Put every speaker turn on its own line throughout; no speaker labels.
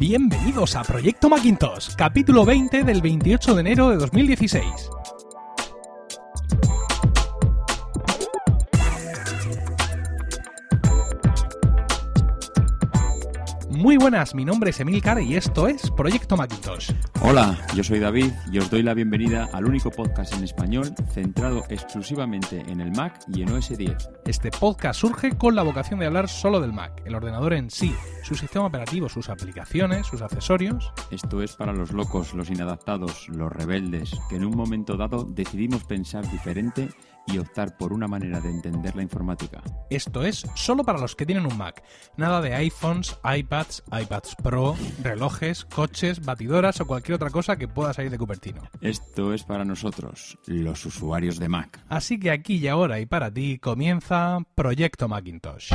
Bienvenidos a Proyecto Macintosh, capítulo 20 del 28 de enero de 2016. Muy buenas, mi nombre es Emilcar y esto es Proyecto Macintosh.
Hola, yo soy David y os doy la bienvenida al único podcast en español centrado exclusivamente en el Mac y en OS 10.
Este podcast surge con la vocación de hablar solo del Mac, el ordenador en sí, su sistema operativo, sus aplicaciones, sus accesorios.
Esto es para los locos, los inadaptados, los rebeldes, que en un momento dado decidimos pensar diferente y optar por una manera de entender la informática.
Esto es solo para los que tienen un Mac. Nada de iPhones, iPads, iPads Pro, relojes, coches, batidoras o cualquier otra cosa que pueda salir de Cupertino.
Esto es para nosotros, los usuarios de Mac.
Así que aquí y ahora y para ti comienza Proyecto Macintosh.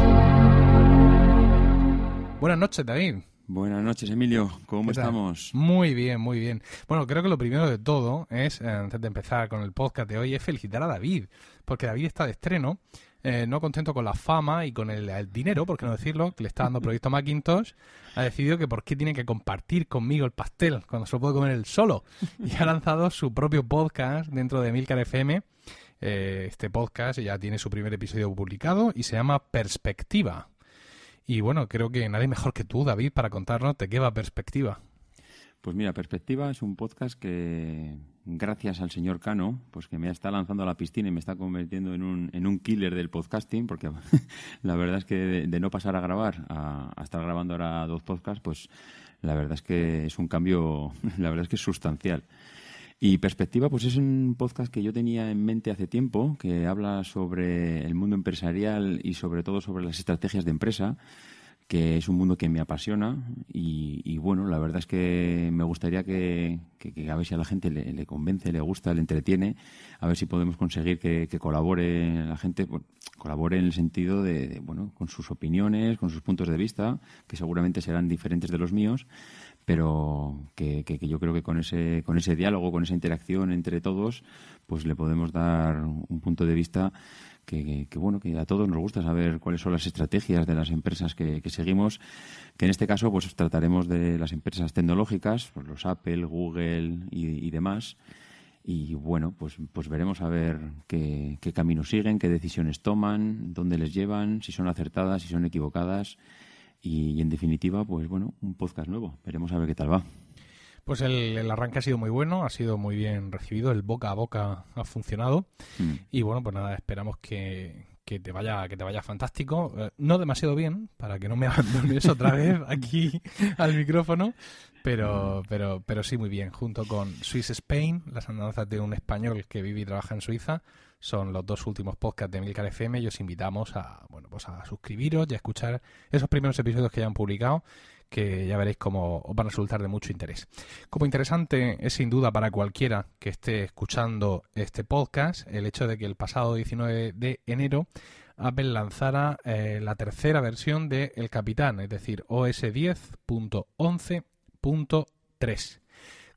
Buenas noches, David.
Buenas noches, Emilio. ¿Cómo estamos?
Muy bien, muy bien. Bueno, creo que lo primero de todo es, eh, antes de empezar con el podcast de hoy, es felicitar a David, porque David está de estreno, eh, no contento con la fama y con el, dinero, por qué no decirlo, que le está dando Proyecto Macintosh, ha decidido que por qué tiene que compartir conmigo el pastel cuando se lo puede comer él solo. Y ha lanzado su propio podcast dentro de Milcar FM. Eh, este podcast ya tiene su primer episodio publicado y se llama Perspectiva. Y bueno, creo que nadie mejor que tú, David, para contarnos te queda Perspectiva.
Pues mira, Perspectiva es un podcast que, gracias al señor Cano, pues que me está lanzando a la piscina y me está convirtiendo en un, en un killer del podcasting, porque la verdad es que de, no pasar a grabar a, a, estar grabando ahora dos podcasts, pues la verdad es que es un cambio, la verdad es que es sustancial. Y Perspectiva, pues es un podcast que yo tenía en mente hace tiempo, que habla sobre el mundo empresarial y sobre todo sobre las estrategias de empresa que es un mundo que me apasiona y, bueno, la verdad es que me gustaría que, que, a ver si a la gente le, convence, le gusta, le entretiene, a ver si podemos conseguir que, colabore la gente, pues, colabore en el sentido de, bueno, con sus opiniones, con sus puntos de vista, que seguramente serán diferentes de los míos, pero que, que, yo creo que con ese, con ese diálogo, con esa interacción entre todos, pues le podemos dar un punto de vista que, bueno, que a todos nos gusta saber cuáles son las estrategias de las empresas que, seguimos, que en este caso pues trataremos de las empresas tecnológicas, pues los Apple, Google y, demás. Y bueno, pues, pues veremos a ver qué, qué siguen, qué decisiones toman, dónde les llevan, si son acertadas, si son equivocadas y, en definitiva, pues bueno, un podcast nuevo. Veremos a ver qué tal va.
Pues el, arranque ha sido muy bueno, ha sido muy bien recibido, el boca a boca ha funcionado mm. y bueno, pues nada, esperamos que, te vaya que te vaya fantástico, eh, no demasiado bien para que no me abandones otra vez aquí al micrófono, pero pero pero sí muy bien, junto con Swiss Spain, las andanzas de un español que vive y trabaja en Suiza, son los dos últimos podcasts de Milcar FM y os invitamos a, bueno, pues a suscribiros y a escuchar esos primeros episodios que ya han publicado que ya veréis cómo os van a resultar de mucho interés. Como interesante es sin duda para cualquiera que esté escuchando este podcast el hecho de que el pasado 19 de enero Apple lanzara eh, la tercera versión de El Capitán, es decir, OS 10.11.3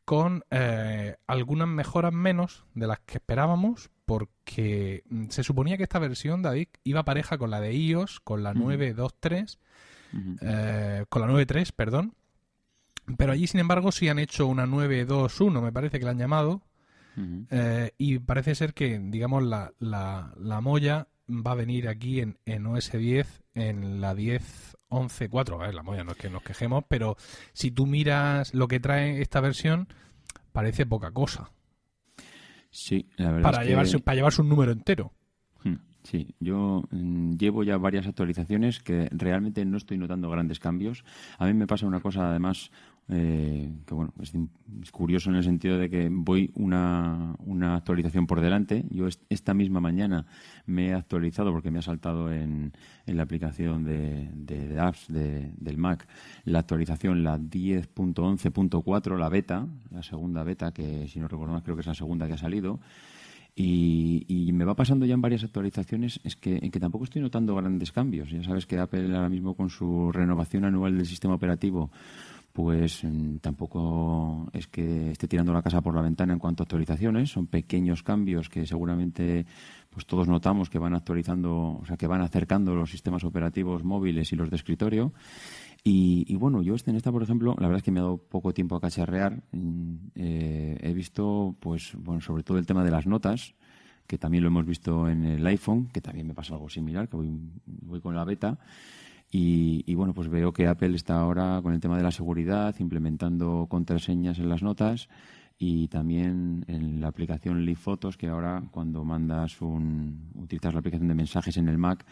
con eh, algunas mejoras menos de las que esperábamos, porque mm, se suponía que esta versión, David, iba pareja con la de iOS, con la 9.2.3, eh, con la 9.3, perdón. Pero allí, sin embargo, sí han hecho una 9.2.1, me parece que la han llamado. Eh, y parece ser que, digamos, la, la, la molla va a venir aquí en, OS 10, en la 10.11.4. a ver, la molla no es que nos quejemos, pero si tú miras lo que trae esta versión, parece poca cosa.
Sí, la verdad.
Para,
es
que... llevarse, para llevarse un número entero.
Hmm, sí, yo mm, llevo ya varias actualizaciones que realmente no estoy notando grandes cambios. A mí me pasa una cosa, además, eh, que bueno, es, curioso en el sentido de que voy una, actualización por delante. Yo esta misma mañana me he actualizado porque me ha saltado en, la aplicación de, apps de, del Mac la actualización, la 10.11.4, la beta, la segunda beta, que si no recuerdo mal creo que es la segunda que ha salido. Y, y, me va pasando ya en varias actualizaciones es que, en que tampoco estoy notando grandes cambios. Ya sabes que Apple ahora mismo con su renovación anual del sistema operativo pues mm, tampoco es que esté tirando la casa por la ventana en cuanto a actualizaciones. Son pequeños cambios que seguramente pues todos notamos que van actualizando, o sea, que van acercando los sistemas operativos móviles y los de escritorio. Y, bueno, yo este, en esta, por ejemplo, la verdad es que me ha dado poco tiempo a cacharrear. Mm, eh, he visto, pues, bueno, sobre todo el tema de las notas, que también lo hemos visto en el iPhone, que también me pasa algo similar, que voy, voy con la beta. Y, bueno, pues veo que Apple está ahora con el tema de la seguridad, implementando contraseñas en las notas y también en la aplicación Live Photos, que ahora cuando mandas un, utilizas la aplicación de mensajes en el Mac,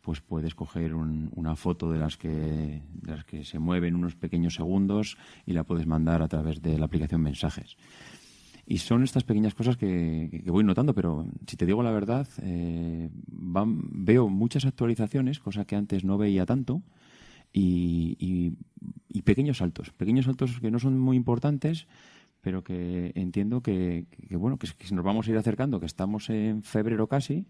pues puedes coger una foto de las que de las que se mueven unos pequeños segundos y la puedes mandar a través de la aplicación mensajes. Y son estas pequeñas cosas que, voy notando, pero si te digo la verdad, eh, veo muchas actualizaciones, cosa que antes no veía tanto, y, pequeños saltos, pequeños saltos que no son muy importantes, pero que entiendo que, bueno, que, que nos vamos a ir acercando, que estamos en febrero casi,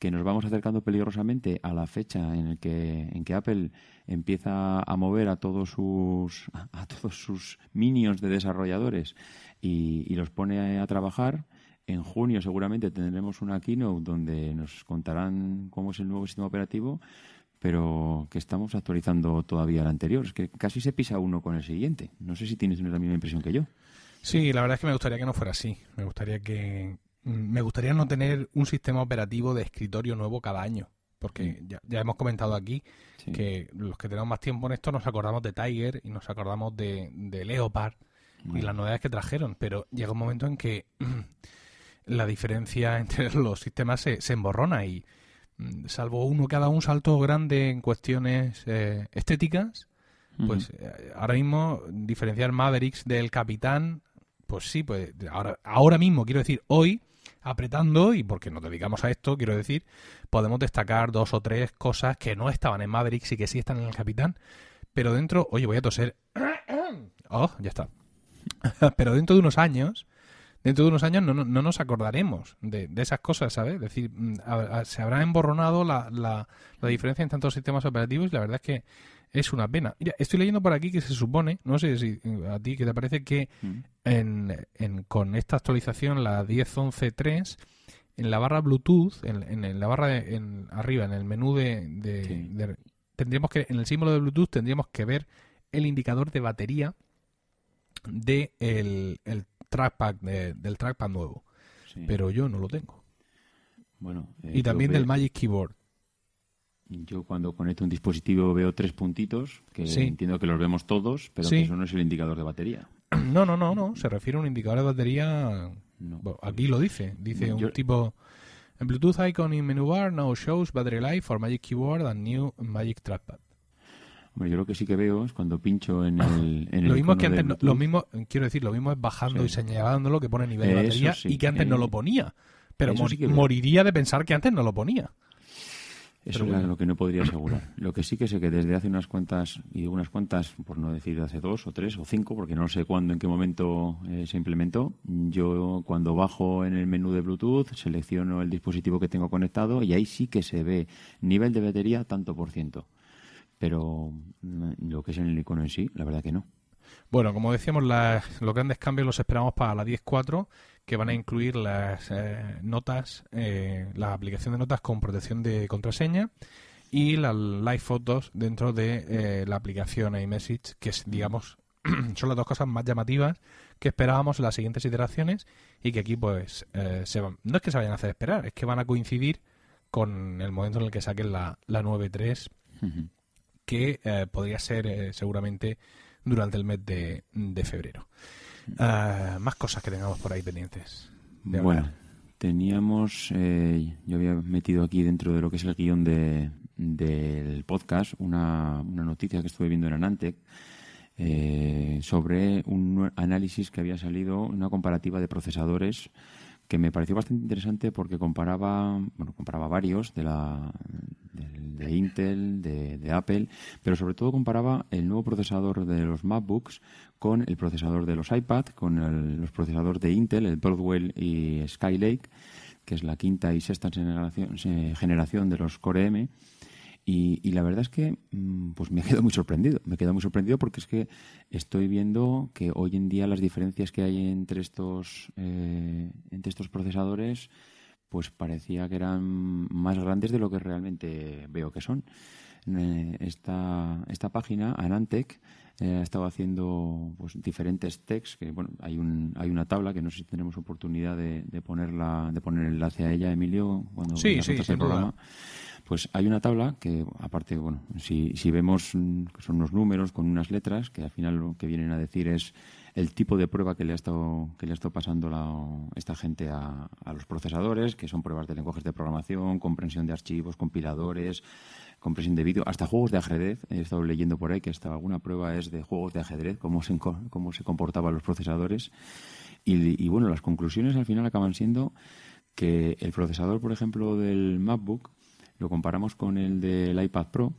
que nos vamos acercando peligrosamente a la fecha en, el que, en que Apple empieza a mover a todos sus, a todos sus minions de desarrolladores y, y los pone a trabajar. En junio seguramente tendremos una keynote donde nos contarán cómo es el nuevo sistema operativo, pero que estamos actualizando todavía el anterior. Es que casi se pisa uno con el siguiente. No sé si tienes la misma impresión que yo.
Sí, la verdad es que me gustaría que no fuera así. Me gustaría que, Mm, me gustaría no tener un sistema operativo de escritorio nuevo cada año. Porque ya, hemos comentado aquí que los que tenemos más tiempo en esto nos acordamos de Tiger y nos acordamos de, Leopard y las novedades que trajeron. Pero llega un momento en que la diferencia entre los sistemas se, emborrona y mm, salvo uno que ha un salto grande en cuestiones eh, estéticas, pues eh, ahora mismo diferenciar Mavericks del Capitán, pues sí, pues ahora, ahora mismo, quiero decir, hoy apretando y porque nos dedicamos a esto, quiero decir, podemos destacar dos o tres cosas que no estaban en Mavericks y que sí están en el Capitán, pero dentro, oye, voy a toser. Oh, ya está. pero dentro de unos años, dentro de unos años no, nos acordaremos de, de, esas cosas, ¿sabes? Es decir, mm, se habrá emborronado la, la, la diferencia en tantos sistemas operativos y la verdad es que es una pena. estoy leyendo por aquí que se supone, no sé si a ti que te parece que mm. con esta actualización, la 10.11.3, en la barra Bluetooth, en, la barra en, arriba, en el menú de, tendríamos que, en el símbolo de Bluetooth tendríamos que ver el indicador de batería de el, trackpad del trackpad nuevo. Pero yo no lo tengo.
Bueno,
eh, y también del Magic Keyboard.
Yo cuando conecto un dispositivo veo tres puntitos, que entiendo que los vemos todos, pero eso no es el indicador de batería.
No, no, no, no. Se refiere a un indicador de batería. aquí lo dice. Dice un tipo. En Bluetooth icon in menu bar now shows battery life for Magic Keyboard and new Magic Trackpad.
Hombre, yo lo que sí que veo es cuando pincho en el. lo mismo
que antes. lo mismo, quiero decir, lo mismo es bajando y señalándolo que pone nivel de batería y que antes no eh, lo ponía. Pero moriría de pensar que antes no lo ponía.
Eso es lo que no podría asegurar. Lo que sí que sé que desde hace unas cuantas, y unas cuantas, por no decir hace dos o tres o cinco, porque no sé cuándo, en qué momento eh, se implementó, yo cuando bajo en el menú de Bluetooth selecciono el dispositivo que tengo conectado y ahí sí que se ve nivel de batería tanto por ciento. Pero mm, lo que es en el icono en sí, la verdad que no.
Bueno, como decíamos, los grandes cambios los esperamos para la 10.4 que van a incluir las eh, notas, eh, la aplicación de notas con protección de contraseña y las live photos dentro de eh, la aplicación iMessage, que es, digamos, son las dos cosas más llamativas que esperábamos en las siguientes iteraciones y que aquí pues no es que se vayan a hacer esperar, es que van a coincidir con el momento en el que saquen la, la 9.3, que podría ser seguramente durante el mes de, de febrero. Ah, más cosas que tengamos por ahí pendientes.
Bueno, teníamos, eh, yo había metido aquí dentro de lo que es el guión de, del podcast una, noticia que estuve viendo en Anantec. Eh, sobre un análisis que había salido, una comparativa de procesadores que me pareció bastante interesante porque comparaba, bueno, comparaba varios de la de, Intel, de, Apple, pero sobre todo comparaba el nuevo procesador de los MacBooks con el procesador de los iPad, con los procesadores de Intel, el Broadwell y Skylake, que es la quinta y sexta generación, generación de los Core M y, la verdad es que mm, pues me quedado muy sorprendido, me quedado muy sorprendido porque es que estoy viendo que hoy en día las diferencias que hay entre estos, eh, entre estos procesadores pues parecía que eran más grandes de lo que realmente veo que son. Eh, esta, esta página, Anantec, ha estado haciendo pues, diferentes texts, que bueno, hay, un, hay una tabla que no sé si tenemos oportunidad de, ponerla, de poner enlace a ella, Emilio, cuando
sí, sí, programa.
Pues hay una tabla que, aparte, bueno, si, si vemos que son unos números con unas letras, que al final lo que vienen a decir es el tipo de prueba que le ha estado, que le ha pasando la, esta gente a, a, los procesadores, que son pruebas de lenguajes de programación, comprensión de archivos, compiladores, compresión de vídeo, hasta juegos de ajedrez. He estado leyendo por ahí que hasta alguna prueba es de juegos de ajedrez, cómo se, cómo se comportaban los procesadores. Y, bueno, las conclusiones al final acaban siendo que el procesador, por ejemplo, del MacBook, lo comparamos con el del iPad Pro,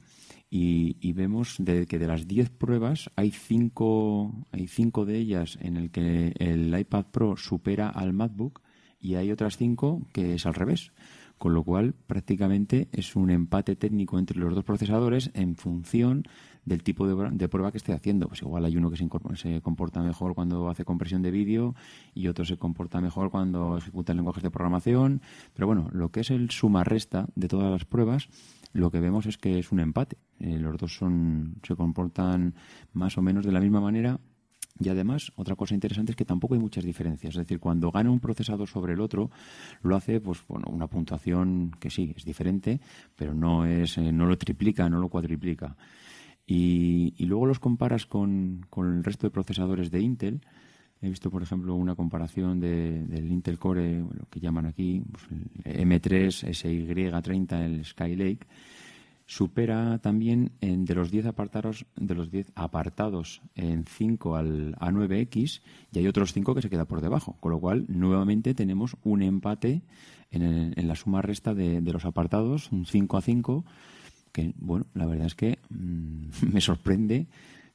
y, vemos de, que de las 10 pruebas hay 5 hay cinco de ellas en el que el iPad Pro supera al MacBook y hay otras 5 que es al revés con lo cual prácticamente es un empate técnico entre los dos procesadores en función del tipo de, prueba que esté haciendo. Pues igual hay uno que se, comporta mejor cuando hace compresión de vídeo y otro se comporta mejor cuando ejecuta lenguajes de programación. Pero bueno, lo que es el suma-resta de todas las pruebas, lo que vemos es que es un empate. Eh, los dos son, se comportan más o menos de la misma manera y además, otra cosa interesante es que tampoco hay muchas diferencias. Es decir, cuando gana un procesador sobre el otro, lo hace, pues, bueno, una puntuación que sí, es diferente, pero no, es, eh, no lo triplica, no lo cuadriplica. Y, luego los comparas con, el resto de procesadores de Intel. He visto, por ejemplo, una comparación del Intel Core, lo que llaman aquí, pues, el M3 SY30, el Skylake supera también en, de los 10 apartados, de los 10 apartados en 5 al, a 9X y hay otros 5 que se queda por debajo, con lo cual nuevamente tenemos un empate en, la suma resta de, los apartados, un 5 a 5, que bueno, la verdad es que mm, me sorprende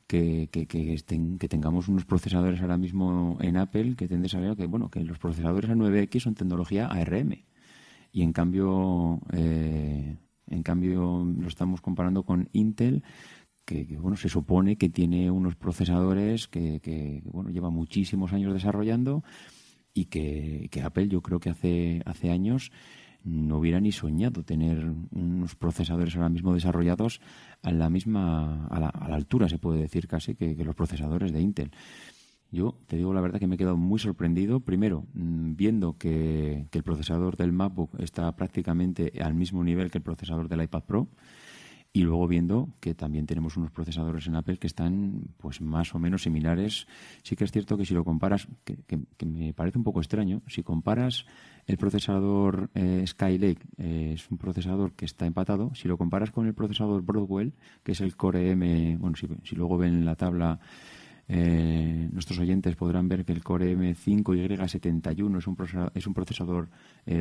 que, estén, que, tengamos unos procesadores ahora mismo en Apple que tienden a saber que, bueno, que los procesadores a 9X son tecnología ARM. Y en cambio, eh, en cambio, lo estamos comparando con Intel, que, bueno se supone que tiene unos procesadores que, bueno lleva muchísimos años desarrollando y que, que, Apple yo creo que hace hace años no hubiera ni soñado tener unos procesadores ahora mismo desarrollados a la misma a la, a la altura se puede decir casi que, los procesadores de Intel yo te digo la verdad que me he quedado muy sorprendido, primero, mm, viendo que, el procesador del MacBook está prácticamente al mismo nivel que el procesador del iPad Pro y luego viendo que también tenemos unos procesadores en Apple que están pues más o menos similares. Sí que es cierto que si lo comparas, que, me parece un poco extraño, si comparas el procesador eh, Skylake, eh, es un procesador que está empatado, si lo comparas con el procesador Broadwell, que es el Core M, bueno, si, luego ven la tabla eh, nuestros oyentes podrán ver que el Core M5Y71 es un procesador, es eh, un procesador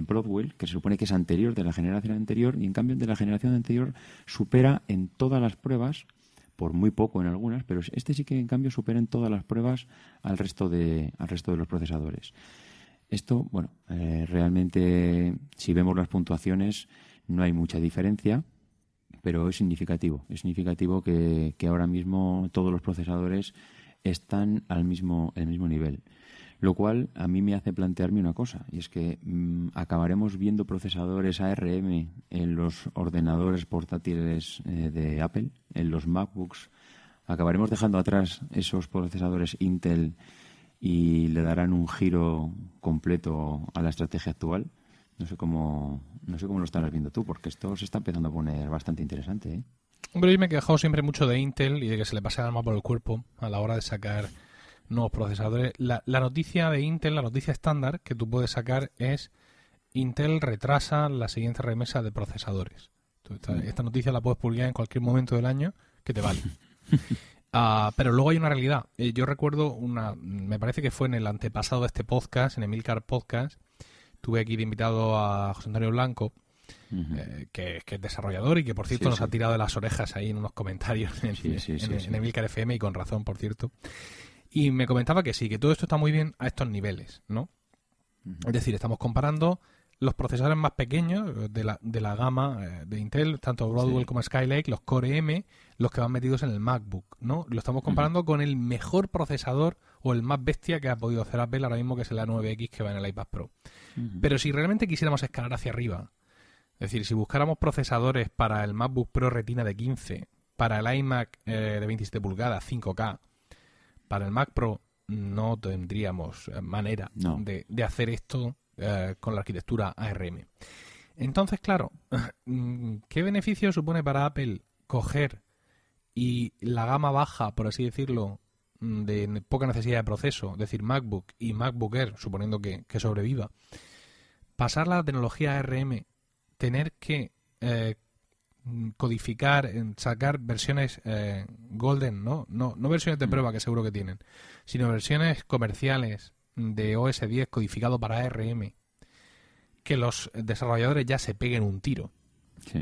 Broadwell que se supone que es anterior de la generación anterior y en cambio de la generación anterior supera en todas las pruebas por muy poco en algunas, pero este sí que en cambio supera en todas las pruebas al resto de, al resto de los procesadores. Esto, bueno, eh, realmente si vemos las puntuaciones no hay mucha diferencia, pero es significativo. Es significativo que ahora mismo todos los procesadores están al mismo, el mismo nivel. Lo cual a mí me hace plantearme una cosa, y es que mm, acabaremos viendo procesadores ARM en los ordenadores portátiles eh, de Apple, en los MacBooks. Acabaremos dejando atrás esos procesadores Intel y le darán un giro completo a la estrategia actual. No sé cómo, no sé cómo lo estarás viendo tú, porque esto se está empezando a poner bastante interesante. ¿eh?
Hombre, yo me he quejado siempre mucho de Intel y de que se le pase el alma por el cuerpo a la hora de sacar nuevos procesadores. La, noticia de Intel, la noticia estándar que tú puedes sacar es Intel retrasa la siguiente remesa de procesadores. Mm. Esta, noticia la puedes publicar en cualquier momento del año que te vale. Ah, pero luego hay una realidad. Eh, yo recuerdo una, me parece que fue en el antepasado de este podcast, en Emilcar Podcast, tuve aquí de invitado a José Antonio Blanco eh, que, es desarrollador y que, por cierto, nos ha tirado de las orejas ahí en unos comentarios en, FM y con razón, por cierto. Y me comentaba que sí, que todo esto está muy bien a estos niveles, ¿no? Es decir, estamos comparando los procesadores más pequeños de la, gama eh, de Intel, tanto Broadwell como Skylake, los Core M, los que van metidos en el MacBook, ¿no? Lo estamos comparando con el mejor procesador o el más bestia que ha podido hacer Apple ahora mismo, que es el A9X que va en el iPad Pro. Pero si realmente quisiéramos escalar hacia arriba es decir, si buscáramos procesadores para el MacBook Pro Retina de 15, para el iMac eh, de 27 pulgadas 5K, para el Mac Pro no tendríamos manera De, hacer esto eh, con la arquitectura ARM. Entonces, claro, mm, ¿qué beneficio supone para Apple coger y la gama baja, por así decirlo, mm, de poca necesidad de proceso, es decir, MacBook y MacBook Air, suponiendo que, que sobreviva, pasar la tecnología ARM tener que eh, codificar, sacar versiones eh, golden, ¿no? ¿no? versiones de mm. prueba que seguro que tienen, sino versiones comerciales de OS 10 codificado para ARM que los desarrolladores ya se peguen un tiro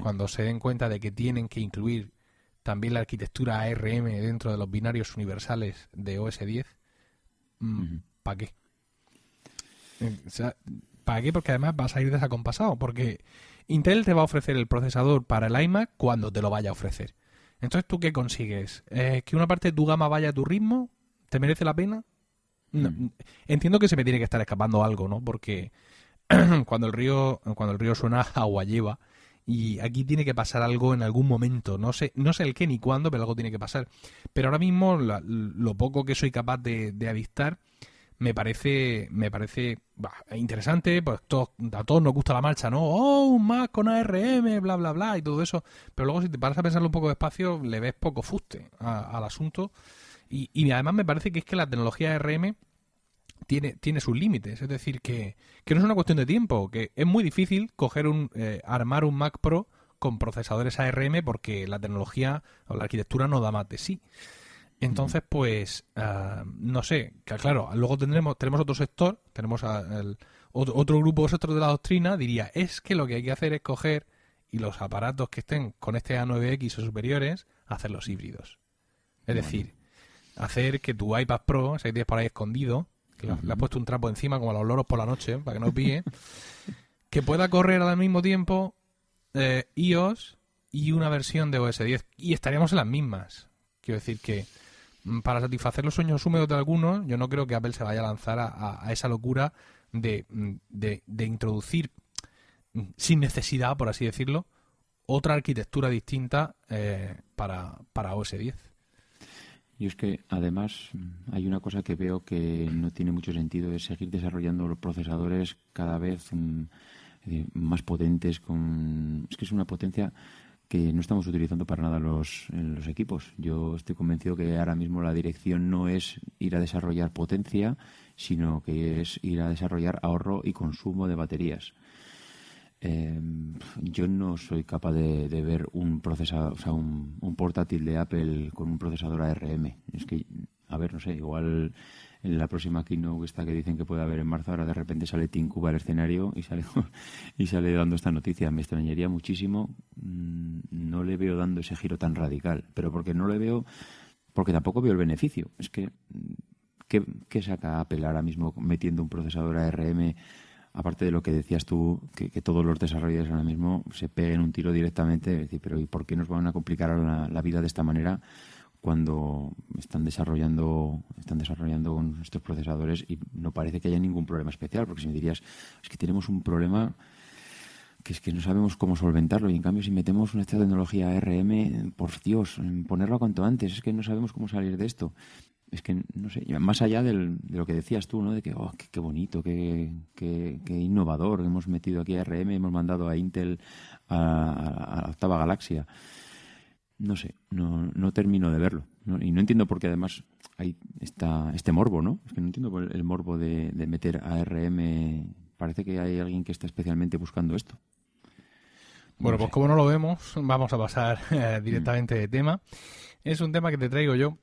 cuando se den cuenta de que tienen que incluir también la arquitectura ARM dentro de los binarios universales de OS 10. ¿Para qué? Eh, ¿Para qué? Porque además vas a ir desacompasado, porque Intel te va a ofrecer el procesador para el iMac cuando te lo vaya a ofrecer. Entonces, ¿tú qué consigues? Eh, ¿Que una parte de tu gama vaya a tu ritmo? ¿Te merece la pena? Mm. Entiendo que se me tiene que estar escapando algo, ¿no? Porque cuando el río, cuando el río suena, agua lleva. Y aquí tiene que pasar algo en algún momento. No sé, no sé el qué ni cuándo, pero algo tiene que pasar. Pero ahora mismo, lo poco que soy capaz de, de avistar me parece, me parece interesante, pues todos, a todos nos gusta la marcha, ¿no? ¡Oh, un Mac con ARM, bla, bla, bla! Y todo eso. Pero luego si te paras a pensarlo un poco despacio, le ves poco fuste al asunto. Y, además me parece que es que la tecnología ARM tiene, tiene sus límites. Es decir, que, que no es una cuestión de tiempo, que es muy difícil coger un, eh, armar un Mac Pro con procesadores ARM porque la tecnología o la arquitectura no da más de sí. Entonces, pues, ah, no sé, claro, luego tendremos, tenemos otro sector, tenemos otro, grupo sector de la doctrina, diría, es que lo que hay que hacer es coger y los aparatos que estén con este A9X o superiores, hacerlos híbridos. Es decir, hacer que tu iPad Pro, si 10 por ahí escondido, que le has puesto un trapo encima como a los loros por la noche, para que no pille, que pueda correr al mismo tiempo eh, iOS y una versión de OS 10. Y estaríamos en las mismas. Quiero decir que Mm, para satisfacer los sueños húmedos de algunos, yo no creo que Apple se vaya a lanzar a, esa locura de, mm, de, introducir mm, sin necesidad, por así decirlo, otra arquitectura distinta eh, para, para OS 10.
Y es que además hay una cosa que veo que no tiene mucho sentido es seguir desarrollando los procesadores cada vez eh, más potentes con es que es una potencia que no estamos utilizando para nada los, los equipos. Yo estoy convencido que ahora mismo la dirección no es ir a desarrollar potencia, sino que es ir a desarrollar ahorro y consumo de baterías. Em, yo no soy capaz de, ver un procesador, un, portátil de Apple con un procesador ARM. Es que, a ver, no sé, igual en la próxima keynote esta que dicen que puede haber en marzo, ahora de repente sale Tim Cuba al escenario y sale, y sale dando esta noticia. Me extrañaría muchísimo, mm, no le veo dando ese giro tan radical, pero porque no le veo, porque tampoco veo el beneficio. Es que, mm, ¿qué, qué saca Apple ahora mismo metiendo un procesador ARM? aparte de lo que decías tú, que, todos los desarrolladores ahora mismo se peguen un tiro directamente, es decir, pero ¿y por qué nos van a complicar la vida de esta manera? cuando están desarrollando están desarrollando estos procesadores y no parece que haya ningún problema especial, porque si me dirías, es que tenemos un problema que es que no sabemos cómo solventarlo y en cambio si metemos nuestra tecnología RM, por Dios, ponerlo a cuanto antes, es que no sabemos cómo salir de esto. Es que, no sé, más allá de lo que decías tú, ¿no? De que, oh, qué, bonito, qué, innovador, hemos metido aquí ARM RM, hemos mandado a Intel a, a la octava galaxia no sé, no, no termino de verlo. y no entiendo por qué además hay esta, este morbo, ¿no? Es que no entiendo por el, morbo de, de, meter ARM. Parece que hay alguien que está especialmente buscando esto.
Bueno, pues como no lo vemos, vamos a pasar eh, mm. directamente de tema. Es un tema que te traigo yo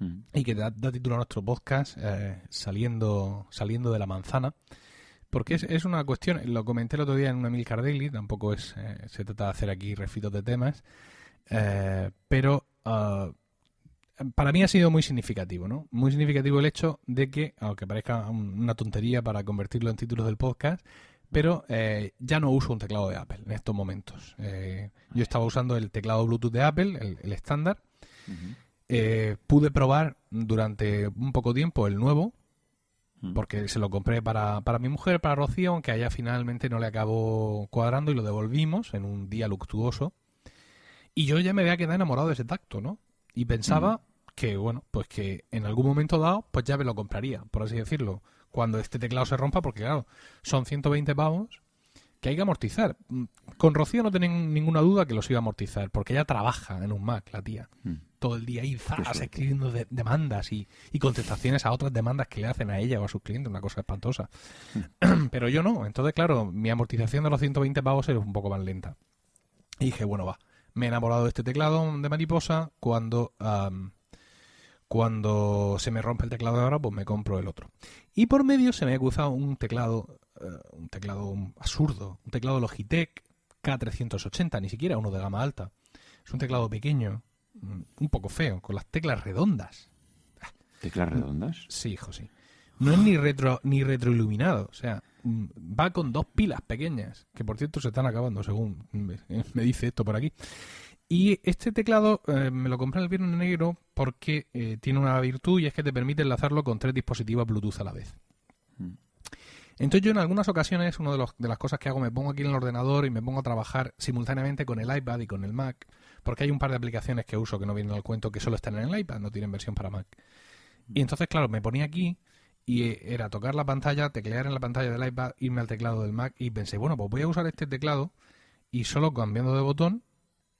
mm. y que da, título a nuestro podcast, eh, saliendo, saliendo de la manzana. Porque es, una cuestión, lo comenté el otro día en una Emil Cardelli, tampoco es, eh, se trata de hacer aquí refitos de temas, eh, pero ah, para mí ha sido muy significativo, ¿no? Muy significativo el hecho de que, aunque parezca una tontería para convertirlo en títulos del podcast, pero eh, ya no uso un teclado de Apple en estos momentos. Eh, yo estaba usando el teclado Bluetooth de Apple, el, estándar. pude probar durante un poco tiempo el nuevo, porque se lo compré para, para, mi mujer, para Rocío, aunque allá finalmente no le acabó cuadrando y lo devolvimos en un día luctuoso. Y yo ya me había quedado enamorado de ese tacto, ¿no? Y pensaba que, bueno, pues que en algún momento dado, pues ya me lo compraría, por así decirlo. Cuando este teclado se rompa, porque claro, son 120 pavos que hay que amortizar. Mm, con Rocío no tienen ninguna duda que los iba a amortizar, porque ella trabaja en un Mac, la tía. Mm. Todo el día ahí, zas, escribiendo demandas y, contestaciones a otras demandas que le hacen a ella o a sus clientes, una cosa espantosa. Mm. Pero yo no, entonces claro, mi amortización de los 120 pavos es un poco más lenta. Y dije, bueno, va, me he enamorado de este teclado de mariposa. Cuando, cuando se me rompe el teclado de ahora, pues me compro el otro. Y por medio se me ha cruzado un teclado, eh, un teclado absurdo, un teclado Logitech K380, ni siquiera uno de gama alta. Es un teclado pequeño, mm, un poco feo, con las teclas redondas.
¿Teclas redondas?
Sí, hijo, sí. No es ni retro ni retroiluminado, o sea, mm, va con dos pilas pequeñas, que por cierto se están acabando, según me, dice esto por aquí. Y este teclado eh, me lo compré el viernes negro porque eh, tiene una virtud y es que te permite enlazarlo con tres dispositivos Bluetooth a la vez. Mm. Entonces yo en algunas ocasiones, una de, de las cosas que hago, me pongo aquí en el ordenador y me pongo a trabajar simultáneamente con el iPad y con el Mac, porque hay un par de aplicaciones que uso que no vienen al cuento, que solo están en el iPad, no tienen versión para Mac. Y mm. entonces, claro, me ponía aquí y eh, era tocar la pantalla, teclear en la pantalla del iPad, irme al teclado del Mac y pensé, bueno, pues voy a usar este teclado y solo cambiando de botón,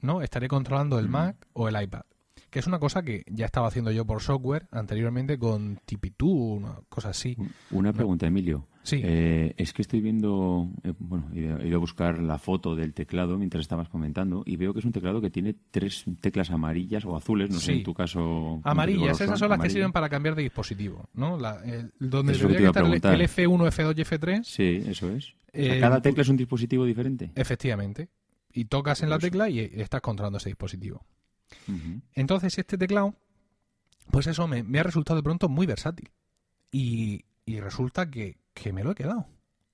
¿no? Estaré controlando el Mac o el iPad. Que es una cosa que ya estaba haciendo yo por software anteriormente con Tipitoo, una cosa así.
Una pregunta, Emilio. Sí. Eh, es que estoy viendo, eh, bueno, he ido a buscar la foto del teclado mientras estabas comentando y veo que es un teclado que tiene tres teclas amarillas o azules, no sé en tu
caso. Amarillas, esas son las que sirven para cambiar de dispositivo, ¿no? donde debería estar el, F1, F2 y F3.
Sí, eso es. Eh, cada tecla es un dispositivo diferente.
Efectivamente. Y tocas en la tecla y estás controlando ese dispositivo. Entonces, este teclado, pues eso me, ha resultado de pronto muy versátil. y resulta que, que me lo he quedado.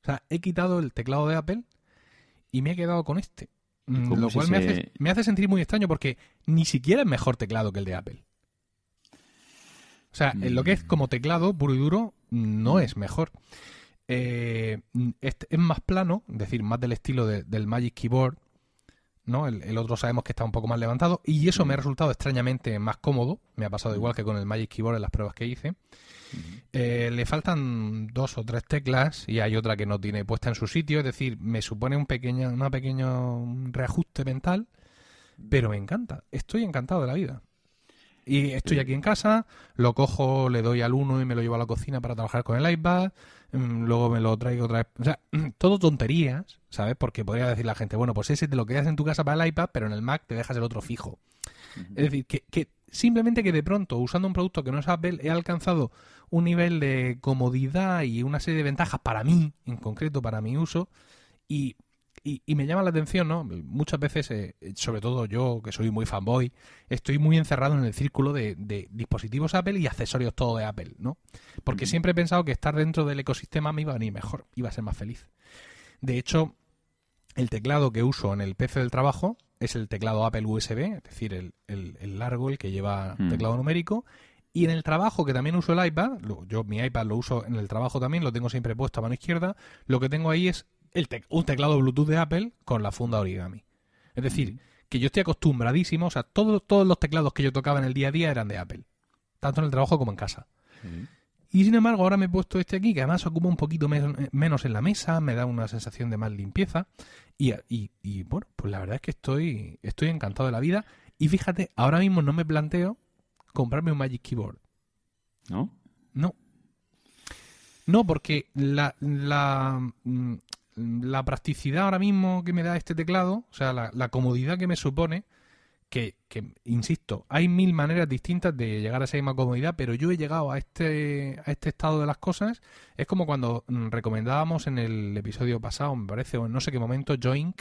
O sea, he quitado el teclado de Apple y me he quedado con este. Lo cual me, hace, sentir muy extraño porque ni siquiera es mejor teclado que el de Apple. O sea, en lo que es mm. como teclado puro y duro, no es mejor. Eh, es, más plano, es decir, más del estilo del Magic Keyboard, el, otro sabemos que está un poco más levantado y eso me ha resultado extrañamente más cómodo, me ha pasado igual que con el Magic Keyboard en las pruebas que hice. Eh, le faltan dos o tres teclas y hay otra que no tiene puesta en su sitio, es decir, me supone un pequeño, un pequeño reajuste mental, pero me encanta, estoy encantado de la vida. Y estoy aquí en casa, lo cojo, le doy al uno y me lo llevo a la cocina para trabajar con el iPad, mm, luego me lo traigo otra vez. O sea, mm, todo tonterías, ¿sabes? Porque podría decir la gente, bueno, pues ese te lo quedas en tu casa para el iPad, pero en el Mac te dejas el otro fijo. Es decir, que, que simplemente que de pronto, usando un producto que no es Apple, he alcanzado un nivel de comodidad y una serie de ventajas para mí, en concreto para mi uso, y y, me llama la atención, ¿no? Muchas veces, eh, sobre todo yo, que soy muy fanboy, estoy muy encerrado en el círculo de, dispositivos Apple y accesorios todo de Apple, ¿no? Porque siempre he pensado que estar dentro del ecosistema me iba a venir mejor, iba a ser más feliz. De hecho, el teclado que uso en el PC del trabajo es el teclado Apple USB, es decir, el, largo, el que lleva mm. teclado numérico. Y en el trabajo, que también uso el iPad, yo mi iPad lo uso en el trabajo también, lo tengo siempre puesto a mano izquierda, lo que tengo ahí es un teclado Bluetooth de Apple con la funda origami. Es decir, que yo estoy acostumbradísimo, o sea, todos los teclados que yo tocaba en el día a día eran de Apple, tanto en el trabajo como en casa. Y sin embargo, ahora me he puesto este aquí, que además ocupa un poquito menos en la mesa, me da una sensación de más limpieza. Y, bueno, pues la verdad es que estoy, estoy encantado de la vida. Y fíjate, ahora mismo no me planteo comprarme un Magic Keyboard.
¿No?
No. No, porque la, la, mm, la practicidad ahora mismo que me da este teclado, o sea, la, comodidad que me supone, que, insisto, hay mil maneras distintas de llegar a esa misma comodidad, pero yo he llegado a este, a este estado de las cosas. Es como cuando mm, recomendábamos en el episodio pasado, me parece, o en no sé qué momento, Joink,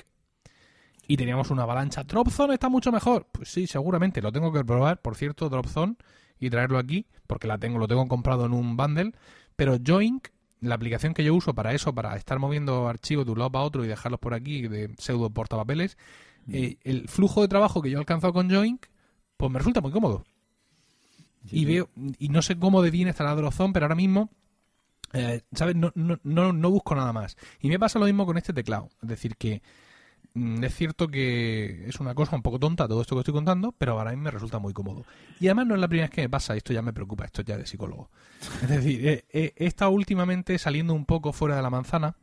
y teníamos una avalancha. Dropzone está mucho mejor. Pues sí, seguramente, lo tengo que probar, por cierto, Dropzone, y traerlo aquí, porque la tengo, lo tengo comprado en un bundle. Pero Joink la aplicación que yo uso para eso, para estar moviendo archivos de un lado para otro y dejarlos por aquí de pseudo portapapeles, mm. eh, el flujo de trabajo que yo he alcanzado con Joink, pues me resulta muy cómodo. y veo, y no sé cómo de bien la Drozón, pero ahora mismo, eh, ¿sabes? No, no, no, no, busco nada más. Y me pasa lo mismo con este teclado. Es decir, que Mm, es cierto que es una cosa un poco tonta todo esto que estoy contando, pero para mí me resulta muy cómodo. Y además no es la primera vez que me pasa, esto ya me preocupa, esto ya de psicólogo. Es decir, eh, eh, he estado últimamente saliendo un poco fuera de la manzana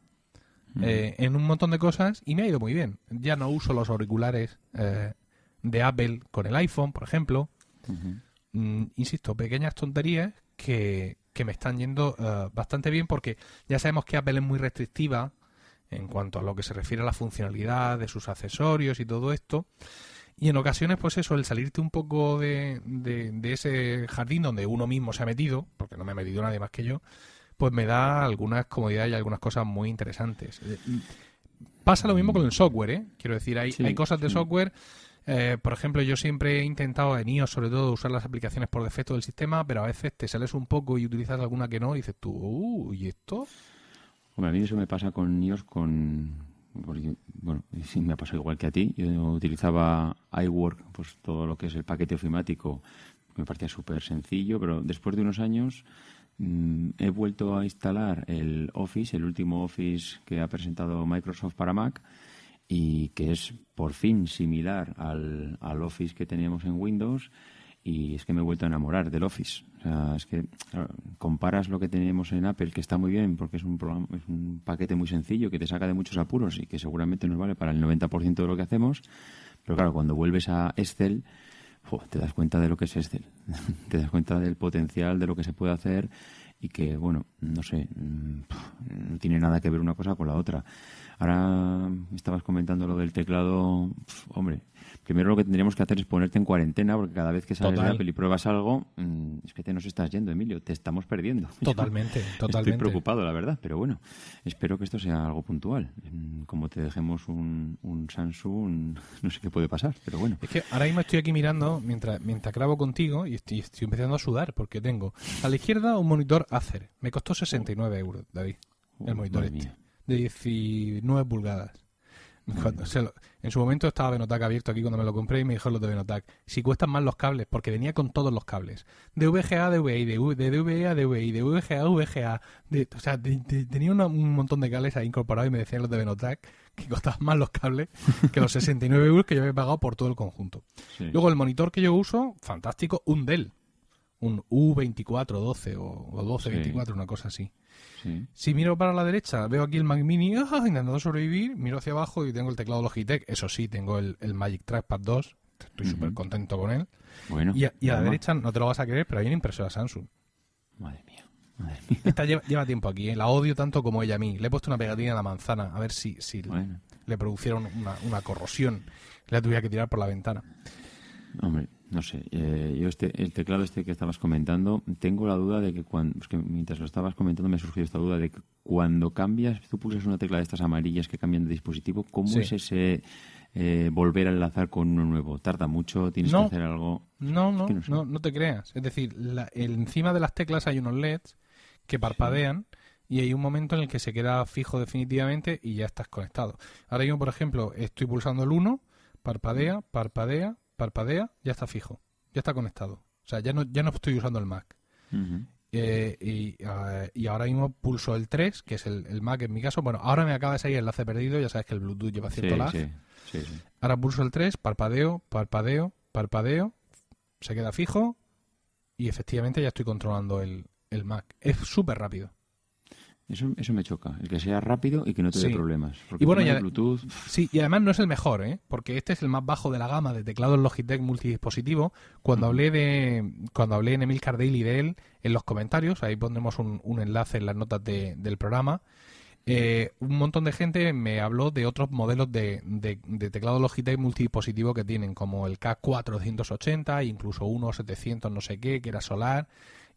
mm. eh, en un montón de cosas y me ha ido muy bien. Ya no uso los auriculares de Apple con el iPhone, por ejemplo. Mm, insisto, pequeñas tonterías que, me están yendo bastante bien porque ya sabemos que Apple es muy restrictiva en cuanto a lo que se refiere a la funcionalidad de sus accesorios y todo esto. Y en ocasiones, pues eso, el salirte un poco de, de, ese jardín donde uno mismo se ha metido, porque no me ha metido nadie más que yo, pues me da algunas comodidades y algunas cosas muy interesantes. Eh, pasa lo mismo con el software, ¿eh? Quiero decir, hay, hay cosas de software eh, por ejemplo, yo siempre he intentado en iOS, sobre todo, usar las aplicaciones por defecto del sistema, pero a veces te sales un poco y utilizas alguna que no y dices tú, uh, ¿y esto?
a mí eso me pasa con iOS con... bueno, sí me ha pasado igual que a ti. Yo utilizaba iWork, pues todo lo que es el paquete ofimático me parecía súper sencillo, pero después de unos años mm, he vuelto a instalar el Office, el último Office que ha presentado Microsoft para Mac y que es por fin similar al Office que teníamos en Windows y es que me he vuelto a enamorar del Office. O sea, es que comparas lo que tenemos en Apple, que está muy bien porque es un, programa, es un paquete muy sencillo que te saca de muchos apuros y que seguramente nos vale para el 90% de lo que hacemos, pero claro, cuando vuelves a Excel, te das cuenta de lo que es Excel, te das cuenta del potencial, de lo que se puede hacer y que, bueno, no sé, mm, no tiene nada que ver una cosa con la otra. Ahora estabas comentando lo del teclado, hombre, primero lo que tendríamos que hacer es ponerte en cuarentena porque cada vez que sales de Apple y pruebas algo, mm, es que te nos estás yendo, Emilio, te estamos perdiendo.
Totalmente, totalmente. Estoy
preocupado, la verdad, pero bueno, espero que esto sea algo puntual. Mm, como te dejemos un, un Samsung, no sé qué puede pasar, pero bueno.
Es que ahora mismo estoy aquí mirando mientras, mientras grabo contigo y estoy, estoy empezando a sudar porque tengo a la izquierda un monitor Hacer, Me costó 69 euros, David, el monitor de 19 este. pulgadas. en su momento estaba Benotac abierto aquí cuando me lo compré y me dijo los de Benotac, si cuestan más los cables, porque venía con todos los cables. De VGA, DVI, de, VGA, de DVA, de VGA, VGA. De, o sea, tenía un montón de cables ahí incorporados y me decían los de Benotac que costaban más los cables que los 69 euros que yo había pagado por todo el conjunto. Luego el monitor que yo uso, fantástico, un Dell un U2412 o, o 1224, una cosa así. Si miro para la derecha, veo aquí el Mac Mini ah, intentando sobrevivir, miro hacia abajo y tengo el teclado Logitech, eso sí, tengo el, el Magic Trackpad 2, estoy súper contento con él. y a, la derecha, no te lo vas a creer, pero hay una impresora Samsung.
Madre mía. Madre mía.
Esta lleva, tiempo aquí, ¿eh? la odio tanto como ella a mí. Le he puesto una pegatina a la manzana, a ver si, si le, producieron una, una corrosión. La tuviera que tirar por la ventana.
Hombre, no sé, eh, yo este, el teclado este que estabas comentando, tengo la duda de que, cuando, mientras lo estabas comentando me surgió esta duda de que cuando cambias, tú pulsas una tecla de estas amarillas que cambian de dispositivo, ¿cómo es ese eh, volver a enlazar con uno nuevo? ¿Tarda mucho? ¿Tienes que hacer algo?
No, no, no, no, te creas. Es decir, encima de las teclas hay unos LEDs que parpadean y hay un momento en el que se queda fijo definitivamente y ya estás conectado. Ahora yo, por ejemplo, estoy pulsando el 1, parpadea, parpadea, parpadea, ya está fijo, ya está conectado. O sea, ya no, ya no estoy usando el Mac. Eh, ah, y, ahora mismo pulso el 3, que es el, Mac en mi caso. Bueno, ahora me acaba de salir el enlace perdido, ya sabes que el Bluetooth lleva cierto lag. ahora pulso el 3, parpadeo, parpadeo, parpadeo, se queda fijo y efectivamente ya estoy controlando el Mac. Es súper rápido.
Eso, eso me choca, el que sea rápido y que no te dé problemas. Porque y Bluetooth...
Sí, y además no es el mejor, ¿eh? porque este es el más bajo de la gama de teclados Logitech multidispositivo. Cuando hablé de cuando hablé en Emil Cardelli de él, en los comentarios, ahí pondremos un, enlace en las notas de, del programa, eh, un montón de gente me habló de otros modelos de, de, de teclado Logitech multidispositivo que tienen, como el K480, incluso uno 700 no sé qué, que era solar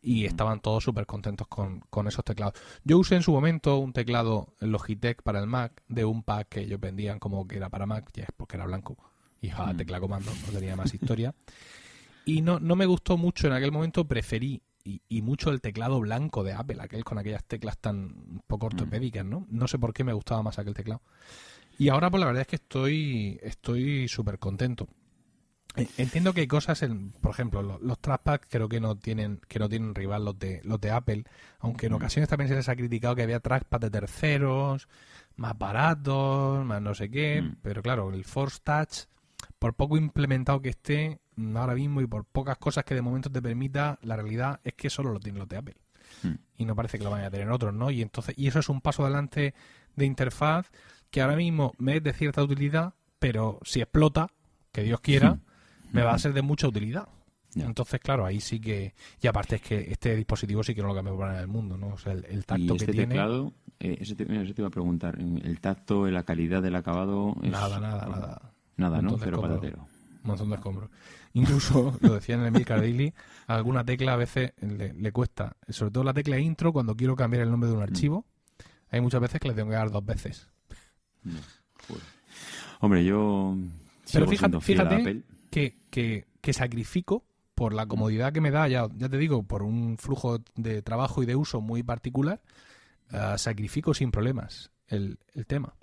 y estaban todos súper contentos con, con, esos teclados. Yo usé en su momento un teclado Logitech para el Mac de un pack que ellos vendían como que era para Mac, ya es porque era blanco y ja, tecla comando, no tenía más historia. Y no, no me gustó mucho en aquel momento, preferí y, mucho el teclado blanco de Apple, aquel con aquellas teclas tan poco ortopédicas, ¿no? No sé por qué me gustaba más aquel teclado. Y ahora, pues la verdad es que estoy estoy súper contento. Eh, entiendo que hay cosas, por ejemplo, los, los creo que no tienen que no tienen rival los de los de Apple, aunque en ocasiones también se les ha criticado que había trackpads de terceros, más baratos, más no sé qué, mm. pero claro, el Force Touch, por poco implementado que esté mm, ahora mismo y por pocas cosas que de momento te permita, la realidad es que solo lo tienen los de Apple. Mm. Y no parece que lo vayan a tener otros, ¿no? Y entonces y eso es un paso adelante de interfaz que ahora mismo me es de cierta utilidad, pero si explota, que Dios quiera, me va a ser de mucha utilidad. Entonces, claro, ahí sí que. Y aparte es que este dispositivo sí que no lo cambió por nada del mundo, ¿no? O sea, el, tacto que este tiene.
Eh, ese te, iba a preguntar. El tacto, la calidad del acabado.
Nada,
nada, nada. Nada, ¿no? pero patatero.
Un montón de escombros. Incluso, lo decía en el Emil Cardilli, alguna tecla a veces le, cuesta. Sobre todo la tecla intro, cuando quiero cambiar el nombre de un mm. archivo, hay muchas veces que le tengo que dar dos veces. Pues.
Hombre, yo. Pero fíjate,
que, que, que sacrifico por la comodidad que me da, ya, ya te digo, por un flujo de trabajo y de uso muy particular, eh, sacrifico sin problemas el, tema.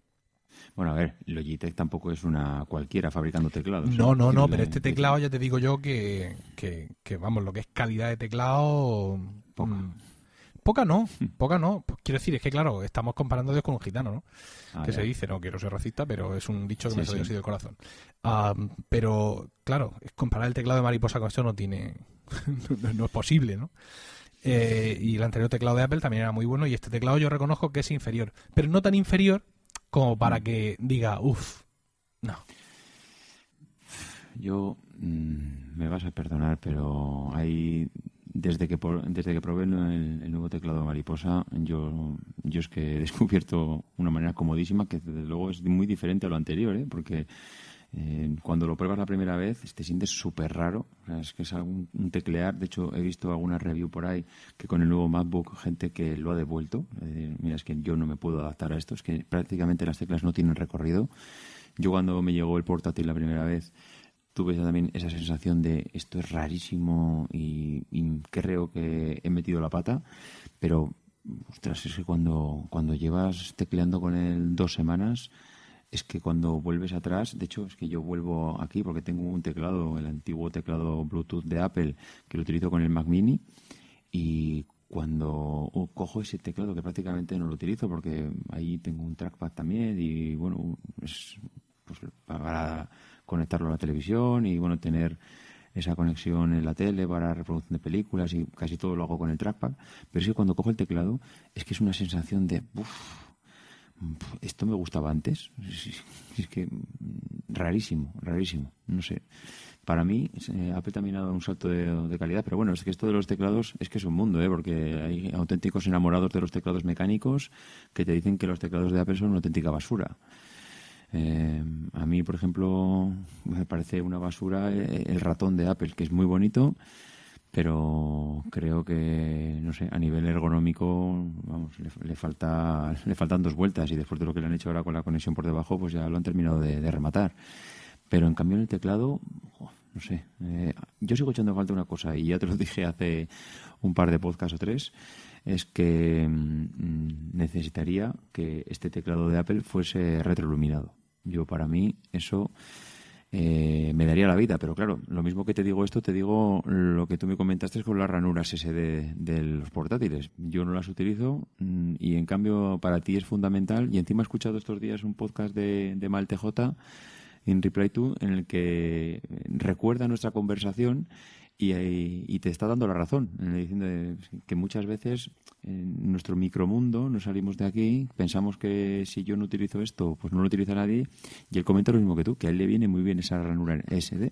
Bueno, a ver, Logitech tampoco es una cualquiera fabricando teclados.
No, no, no, ¿eh? pero este teclado ya te digo yo que, que, que vamos, lo que es calidad de teclado... Mm, poca no, hmm. poca no. quiero decir, es que claro, estamos comparando Dios con un gitano, ¿no? Ah, que se dice, no quiero ser racista, pero es un dicho que me salió así del corazón. pero claro, comparar el teclado de mariposa con esto no tiene. no, es posible, ¿no? Eh, y el anterior teclado de Apple también era muy bueno y este teclado yo reconozco que es inferior, pero no tan inferior como para hmm. que diga, uff, no.
Yo mm, me vas a perdonar, pero hay desde que desde que probé el, nuevo teclado mariposa yo yo es que he descubierto una manera comodísima que desde luego es muy diferente a lo anterior ¿eh? porque eh, cuando lo pruebas la primera vez te sientes súper raro es que es algún un teclear de hecho he visto alguna review por ahí que con el nuevo MacBook gente que lo ha devuelto eh, mira es que yo no me puedo adaptar a esto es que prácticamente las teclas no tienen recorrido yo cuando me llegó el portátil la primera vez tuve también esa sensación de esto es rarísimo y, y, creo que he metido la pata, pero ostras, es que cuando, cuando llevas tecleando con él dos semanas, es que cuando vuelves atrás, de hecho es que yo vuelvo aquí porque tengo un teclado, el antiguo teclado Bluetooth de Apple, que lo utilizo con el Mac mini, y cuando cojo ese teclado que prácticamente no lo utilizo porque ahí tengo un trackpad también y bueno, es pues, para conectarlo a la televisión y bueno, tener esa conexión en la tele para reproducción de películas y casi todo lo hago con el trackpad. Pero es que cuando cojo el teclado, es que es una sensación de, esto me gustaba antes. Es que mm, rarísimo, rarísimo. No sé. Para mí, eh, Apple también ha dado un salto de, calidad, pero bueno, es que esto de los teclados es que es un mundo, ¿eh? porque hay auténticos enamorados de los teclados mecánicos que te dicen que los teclados de Apple son una auténtica basura. Eh, a mí, por ejemplo, me parece una basura eh, el ratón de Apple, que es muy bonito, pero creo que, no sé, a nivel ergonómico, vamos, le, falta, le faltan dos vueltas y después de lo que le han hecho ahora con la conexión por debajo, pues ya lo han terminado de, rematar. Pero en cambio en el teclado, no sé, eh, yo sigo echando falta una cosa y ya te lo dije hace un par de podcasts o tres, es que mm, necesitaría que este teclado de Apple fuese retroiluminado. Yo para mí eso eh, me daría la vida, pero claro, lo mismo que te digo esto, te digo lo que tú me comentaste con las ranuras ese de, los portátiles. Yo no las utilizo mm, y en cambio para ti es fundamental. Y encima he escuchado estos días un podcast de, de en Reply to en el que recuerda nuestra conversación eh, y, te está dando la razón, diciendo que muchas veces en nuestro micromundo Nos salimos de aquí, pensamos que si yo no utilizo esto, pues no lo utiliza nadie, y él comenta lo mismo que tú, que a él le viene muy bien esa ranura SD.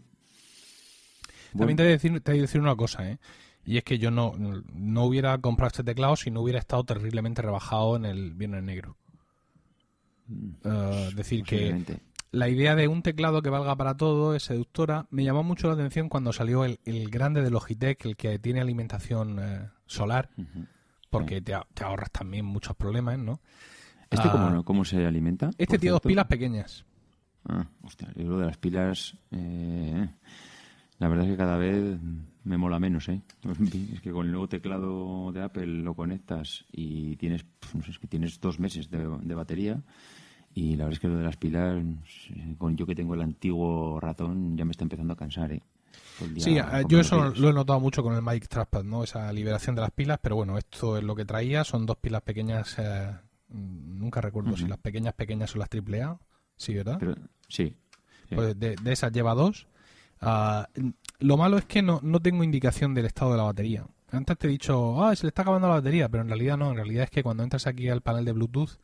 También te voy, a decir, una cosa, ¿eh? y es que yo no, no hubiera comprado este teclado si no hubiera estado terriblemente rebajado en el viernes negro. Mm. Es eh, decir pues que la idea de un teclado que valga para todo es seductora. Me llamó mucho la atención cuando salió el, grande de Logitech, el que tiene alimentación eh, solar, porque te, ahorras también muchos problemas, ¿no?
¿Este ah, cómo, se alimenta?
Este tiene dos pilas pequeñas.
Ah, hostia, lo de las pilas, eh, la verdad es que cada vez me mola menos, ¿eh? Es que con el nuevo teclado de Apple lo conectas y tienes, pues, que tienes dos meses de batería y la verdad es que lo de las pilas, mm, con yo que tengo el antiguo ratón, ya me está empezando a cansar, ¿eh?
Sí, ah, yo eso lo he notado mucho con el Mike Traspad, ¿no? Esa liberación de las pilas, pero bueno, esto es lo que traía, son dos pilas pequeñas, eh, mm, nunca recuerdo si las pequeñas pequeñas son las AAA, sí, ¿verdad?
sí.
Pues de, esas lleva dos. Ah, lo malo es que no, no tengo indicación del estado de la batería. Antes te he dicho, ah, se le está acabando la batería, pero en realidad no, en realidad es que cuando entras aquí al panel de Bluetooth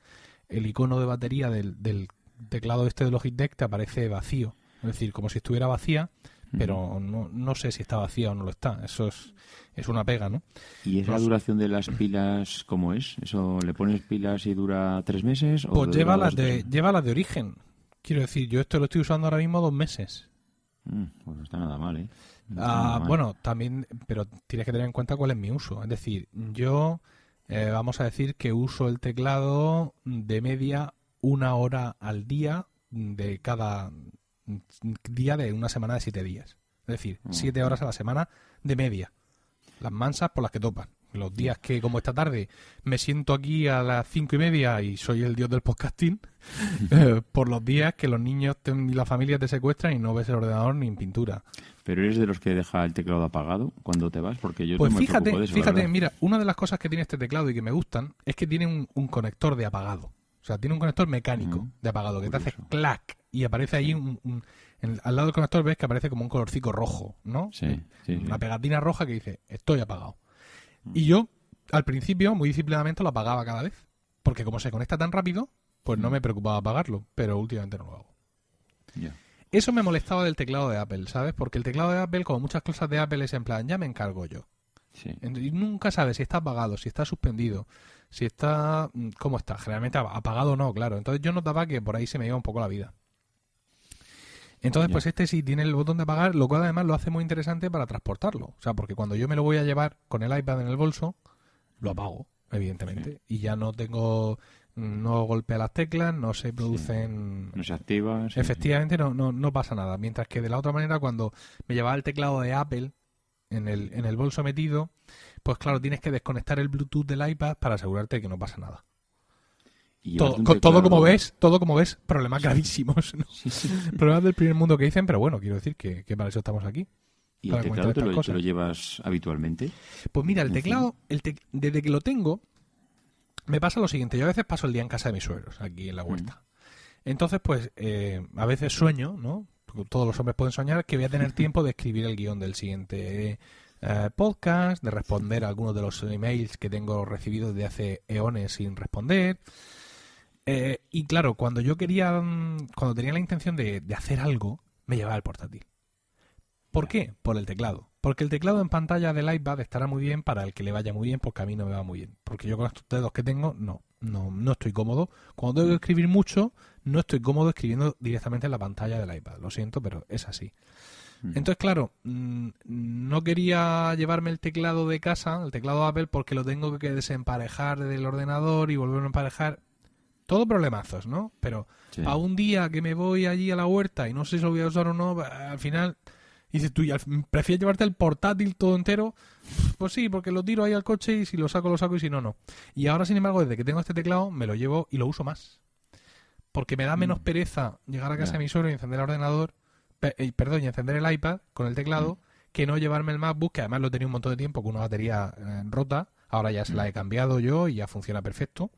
el icono de batería del, teclado este de Logitech te aparece vacío. Es decir, como si estuviera vacía, pero no, sé si está vacía o no lo está. Eso es, una pega, ¿no?
¿Y es la duración de las pilas cómo es? ¿Eso le pones pilas y dura tres meses? O
pues lleva las, de, de origen. Quiero decir, yo esto lo estoy usando ahora mismo dos meses.
Mm, pues no está nada mal, ¿eh?
Ah, bueno, también, pero tienes que tener en cuenta cuál es mi uso. Es decir, yo eh, vamos a decir que uso el teclado de media una hora al día de cada día de una semana de siete días. Es decir, mm. siete horas a la semana de media. Las mansas por las que topan. Los días que, como esta tarde, me siento aquí a las cinco y media y soy el dios del podcasting, eh, por los días que los niños y la familia te secuestran y no ves el ordenador ni en pintura.
Pero eres de los que deja el teclado apagado cuando te vas, porque yo pues
fíjate, fíjate, mira, una de las cosas que tiene este teclado y que me gustan es que tiene un, conector de apagado. O sea, tiene un conector mecánico de apagado que te hace clac y aparece ahí un, al lado del conector ves que aparece como un colorcico rojo, ¿no? Sí, sí Una pegatina roja que dice, estoy apagado. Y yo, al principio, muy disciplinadamente lo apagaba cada vez. Porque como se conecta tan rápido, pues no mm. me preocupaba apagarlo. Pero últimamente no lo hago. Eso me molestaba del teclado de Apple, ¿sabes? Porque el teclado de Apple, como muchas cosas de Apple, es en plan, ya me encargo yo. Y nunca sabes si está apagado, si está suspendido, si está... Mm, ¿Cómo está? Generalmente apagado no, claro. Entonces yo notaba que por ahí se me iba un poco la vida. Entonces, pues este sí tiene el botón de apagar, lo cual además lo hace muy interesante para transportarlo. O sea, porque cuando yo me lo voy a llevar con el iPad en el bolso, lo apago, evidentemente. Y ya no tengo, no golpea las teclas, no se producen... No
se activa.
Efectivamente, No, no, pasa nada. Mientras que de la otra manera, cuando me llevaba el teclado de Apple en el, en el bolso metido, pues claro, tienes que desconectar el Bluetooth del iPad para asegurarte que no pasa nada todo, como ves, todo como ves, problemas gravísimos, problemas del primer mundo que dicen, pero bueno, quiero decir que, para eso estamos aquí.
¿Y el teclado te lo, llevas habitualmente?
Pues mira, el teclado, desde que lo tengo, me pasa lo siguiente. Yo a veces paso el día en casa de mis suegros, aquí en la mm. huerta. Entonces, pues, eh, a veces sueño, ¿no? Todos los hombres pueden soñar que voy a tener tiempo de escribir el guión del siguiente eh, podcast, de responder a algunos de los emails que tengo recibidos Desde hace eones sin responder. Eh, y claro, cuando yo quería, mm, cuando tenía la intención de, hacer algo, me llevaba el portátil. ¿Por qué? Por el teclado. Porque el teclado en pantalla del iPad estará muy bien para el que le vaya muy bien, porque pues a mí no me va muy bien. Porque yo con estos dedos que tengo, no, no, estoy cómodo. Cuando tengo que escribir mucho, no estoy cómodo escribiendo directamente en la pantalla del iPad. Lo siento, pero es así. Mm. Entonces, claro, mm, no quería llevarme el teclado de casa, el teclado Apple, porque lo tengo que desemparejar del ordenador y volver a emparejar todo problemazos, ¿no? Pero a un día que me voy allí a la huerta y no sé si lo voy a usar o no, al final dices tú, prefieres llevarte el portátil todo entero? Pues sí, porque lo tiro ahí al coche y si lo saco, lo saco y si no, no. Y ahora, sin embargo, desde que tengo este teclado, me lo llevo y lo uso más. Porque me da menos mm. pereza llegar a casa a mi suegro y encender el ordenador, eh, perdón, y encender el iPad con el teclado, mm. que no llevarme el MacBook, que además lo tenía un montón de tiempo con una batería eh, rota. Ahora ya se la mm. he cambiado yo y ya funciona perfecto.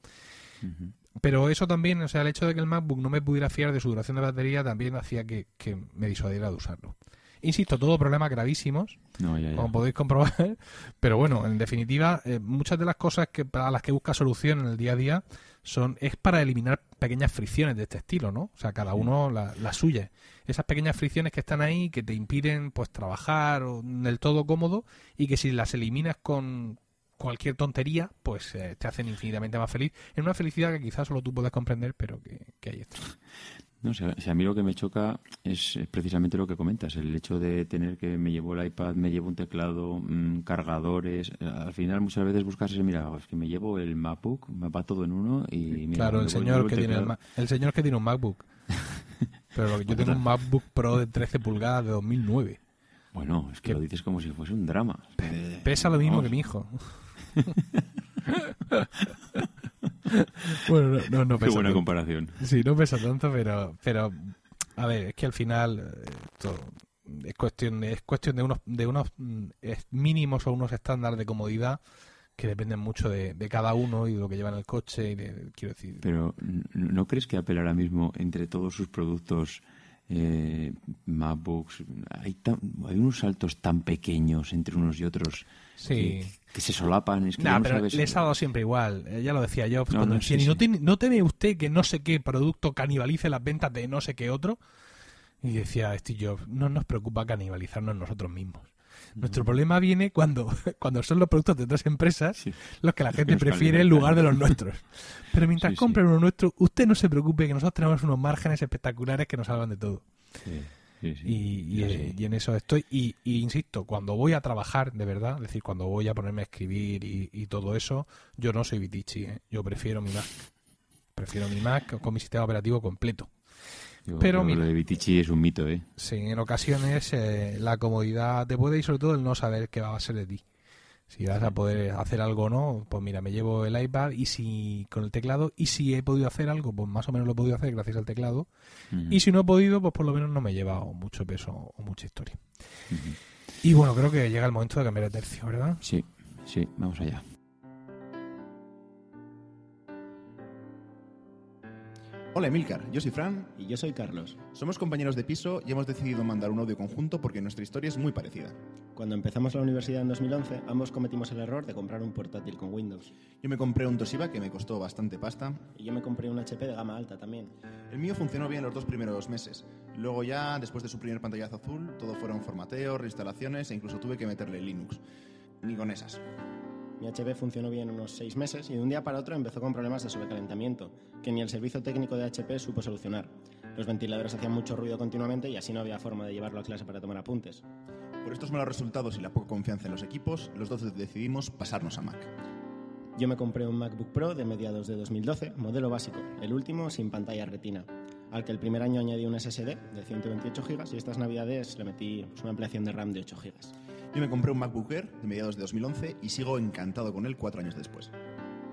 Pero eso también, o sea, el hecho de que el MacBook no me pudiera fiar de su duración de batería también hacía que, me disuadiera de usarlo. Insisto, todo problemas gravísimos, como podéis comprobar, pero bueno, en definitiva, eh, muchas de las cosas que para las que busca solución en el día a día son es para eliminar pequeñas fricciones de este estilo, ¿no? O sea, cada uno las la suya. Esas pequeñas fricciones que están ahí, que te impiden pues trabajar del todo cómodo y que si las eliminas con, cualquier tontería, pues eh, te hacen infinitamente más feliz, en una felicidad que quizás solo tú puedas comprender, pero que, hay esto
No, si a, a, mí lo que me choca es, precisamente lo que comentas, el hecho de tener que me llevo el iPad, me llevo un teclado, mm, cargadores. Eh, al final muchas veces buscas ese, mira, es que me llevo el MacBook, me va todo en uno y mira,
Claro, el señor, que tiene el, señor que tiene un MacBook. pero yo tengo un MacBook Pro de 13 pulgadas de 2009.
Bueno, es que, lo dices como si fuese un drama.
Eh, pesa lo mismo que mi hijo. bueno, no, no,
pesa Qué buena comparación.
Sí, no pesa tanto, pero, pero a ver, es que al final eh, es cuestión, es cuestión de unos, de unos mm, mínimos o unos estándares de comodidad que dependen mucho de, cada uno y de lo que lleva en el coche. Y quiero decir.
Pero, ¿no crees que Apple ahora mismo, entre todos sus productos, eh, Mapbox. Hay, unos saltos tan pequeños entre unos y otros que, se solapan. Es que no pero
les ha siempre igual. Eh, ya lo decía Jobs. cuando no, no teme usted que no sé qué producto canibalice las ventas de no sé qué otro. Y decía Steve Jobs, no nos preocupa canibalizarnos nosotros mismos. Nuestro problema viene cuando, cuando son los productos de otras empresas los que la gente prefiere en lugar de los nuestros. Pero mientras compren uno nuestro, usted no se preocupe que nosotros tenemos unos márgenes espectaculares que nos salvan de todo. y, en eso estoy. Y, insisto, cuando voy a trabajar, de verdad, es decir, cuando voy a ponerme a escribir y, todo eso, yo no soy Vitichi, ¿eh? yo prefiero mi Mac. Prefiero mi Mac con mi sistema operativo completo
pero mira, lo es un mito, ¿eh?
en ocasiones eh, la comodidad te puede y sobre todo el no saber qué va a ser de ti. Si vas a poder hacer algo o no, pues mira, me llevo el iPad y si con el teclado y si he podido hacer algo, pues más o menos lo he podido hacer gracias al teclado. Y si no he podido, pues por lo menos no me he llevado mucho peso o mucha historia. Y bueno, creo que llega el momento de cambiar de tercio, ¿verdad?
Sí, sí, vamos allá.
Hola Emilcar, yo soy Fran.
Y yo soy Carlos.
Somos compañeros de piso y hemos decidido mandar un audio conjunto porque nuestra historia es muy parecida.
Cuando empezamos la universidad en 2011, ambos cometimos el error de comprar un portátil con Windows.
Yo me compré un Toshiba que me costó bastante pasta.
Y yo me compré un HP de gama alta también.
El mío funcionó bien los dos primeros meses. Luego ya, después de su primer pantallazo azul, todo fueron formateos, reinstalaciones e incluso tuve que meterle Linux. Ni con esas.
Mi HP funcionó bien unos seis meses y de un día para otro empezó con problemas de sobrecalentamiento, que ni el servicio técnico de HP supo solucionar. Los ventiladores hacían mucho ruido continuamente y así no había forma de llevarlo a clase para tomar apuntes.
Por estos malos resultados y la poca confianza en los equipos, los dos decidimos pasarnos a Mac.
Yo me compré un MacBook Pro de mediados de 2012, modelo básico, el último sin pantalla retina, al que el primer año añadí un SSD de 128 GB y estas navidades le metí pues, una ampliación de RAM de 8 GB.
Yo me compré un MacBook Air de mediados de 2011 y sigo encantado con él cuatro años después.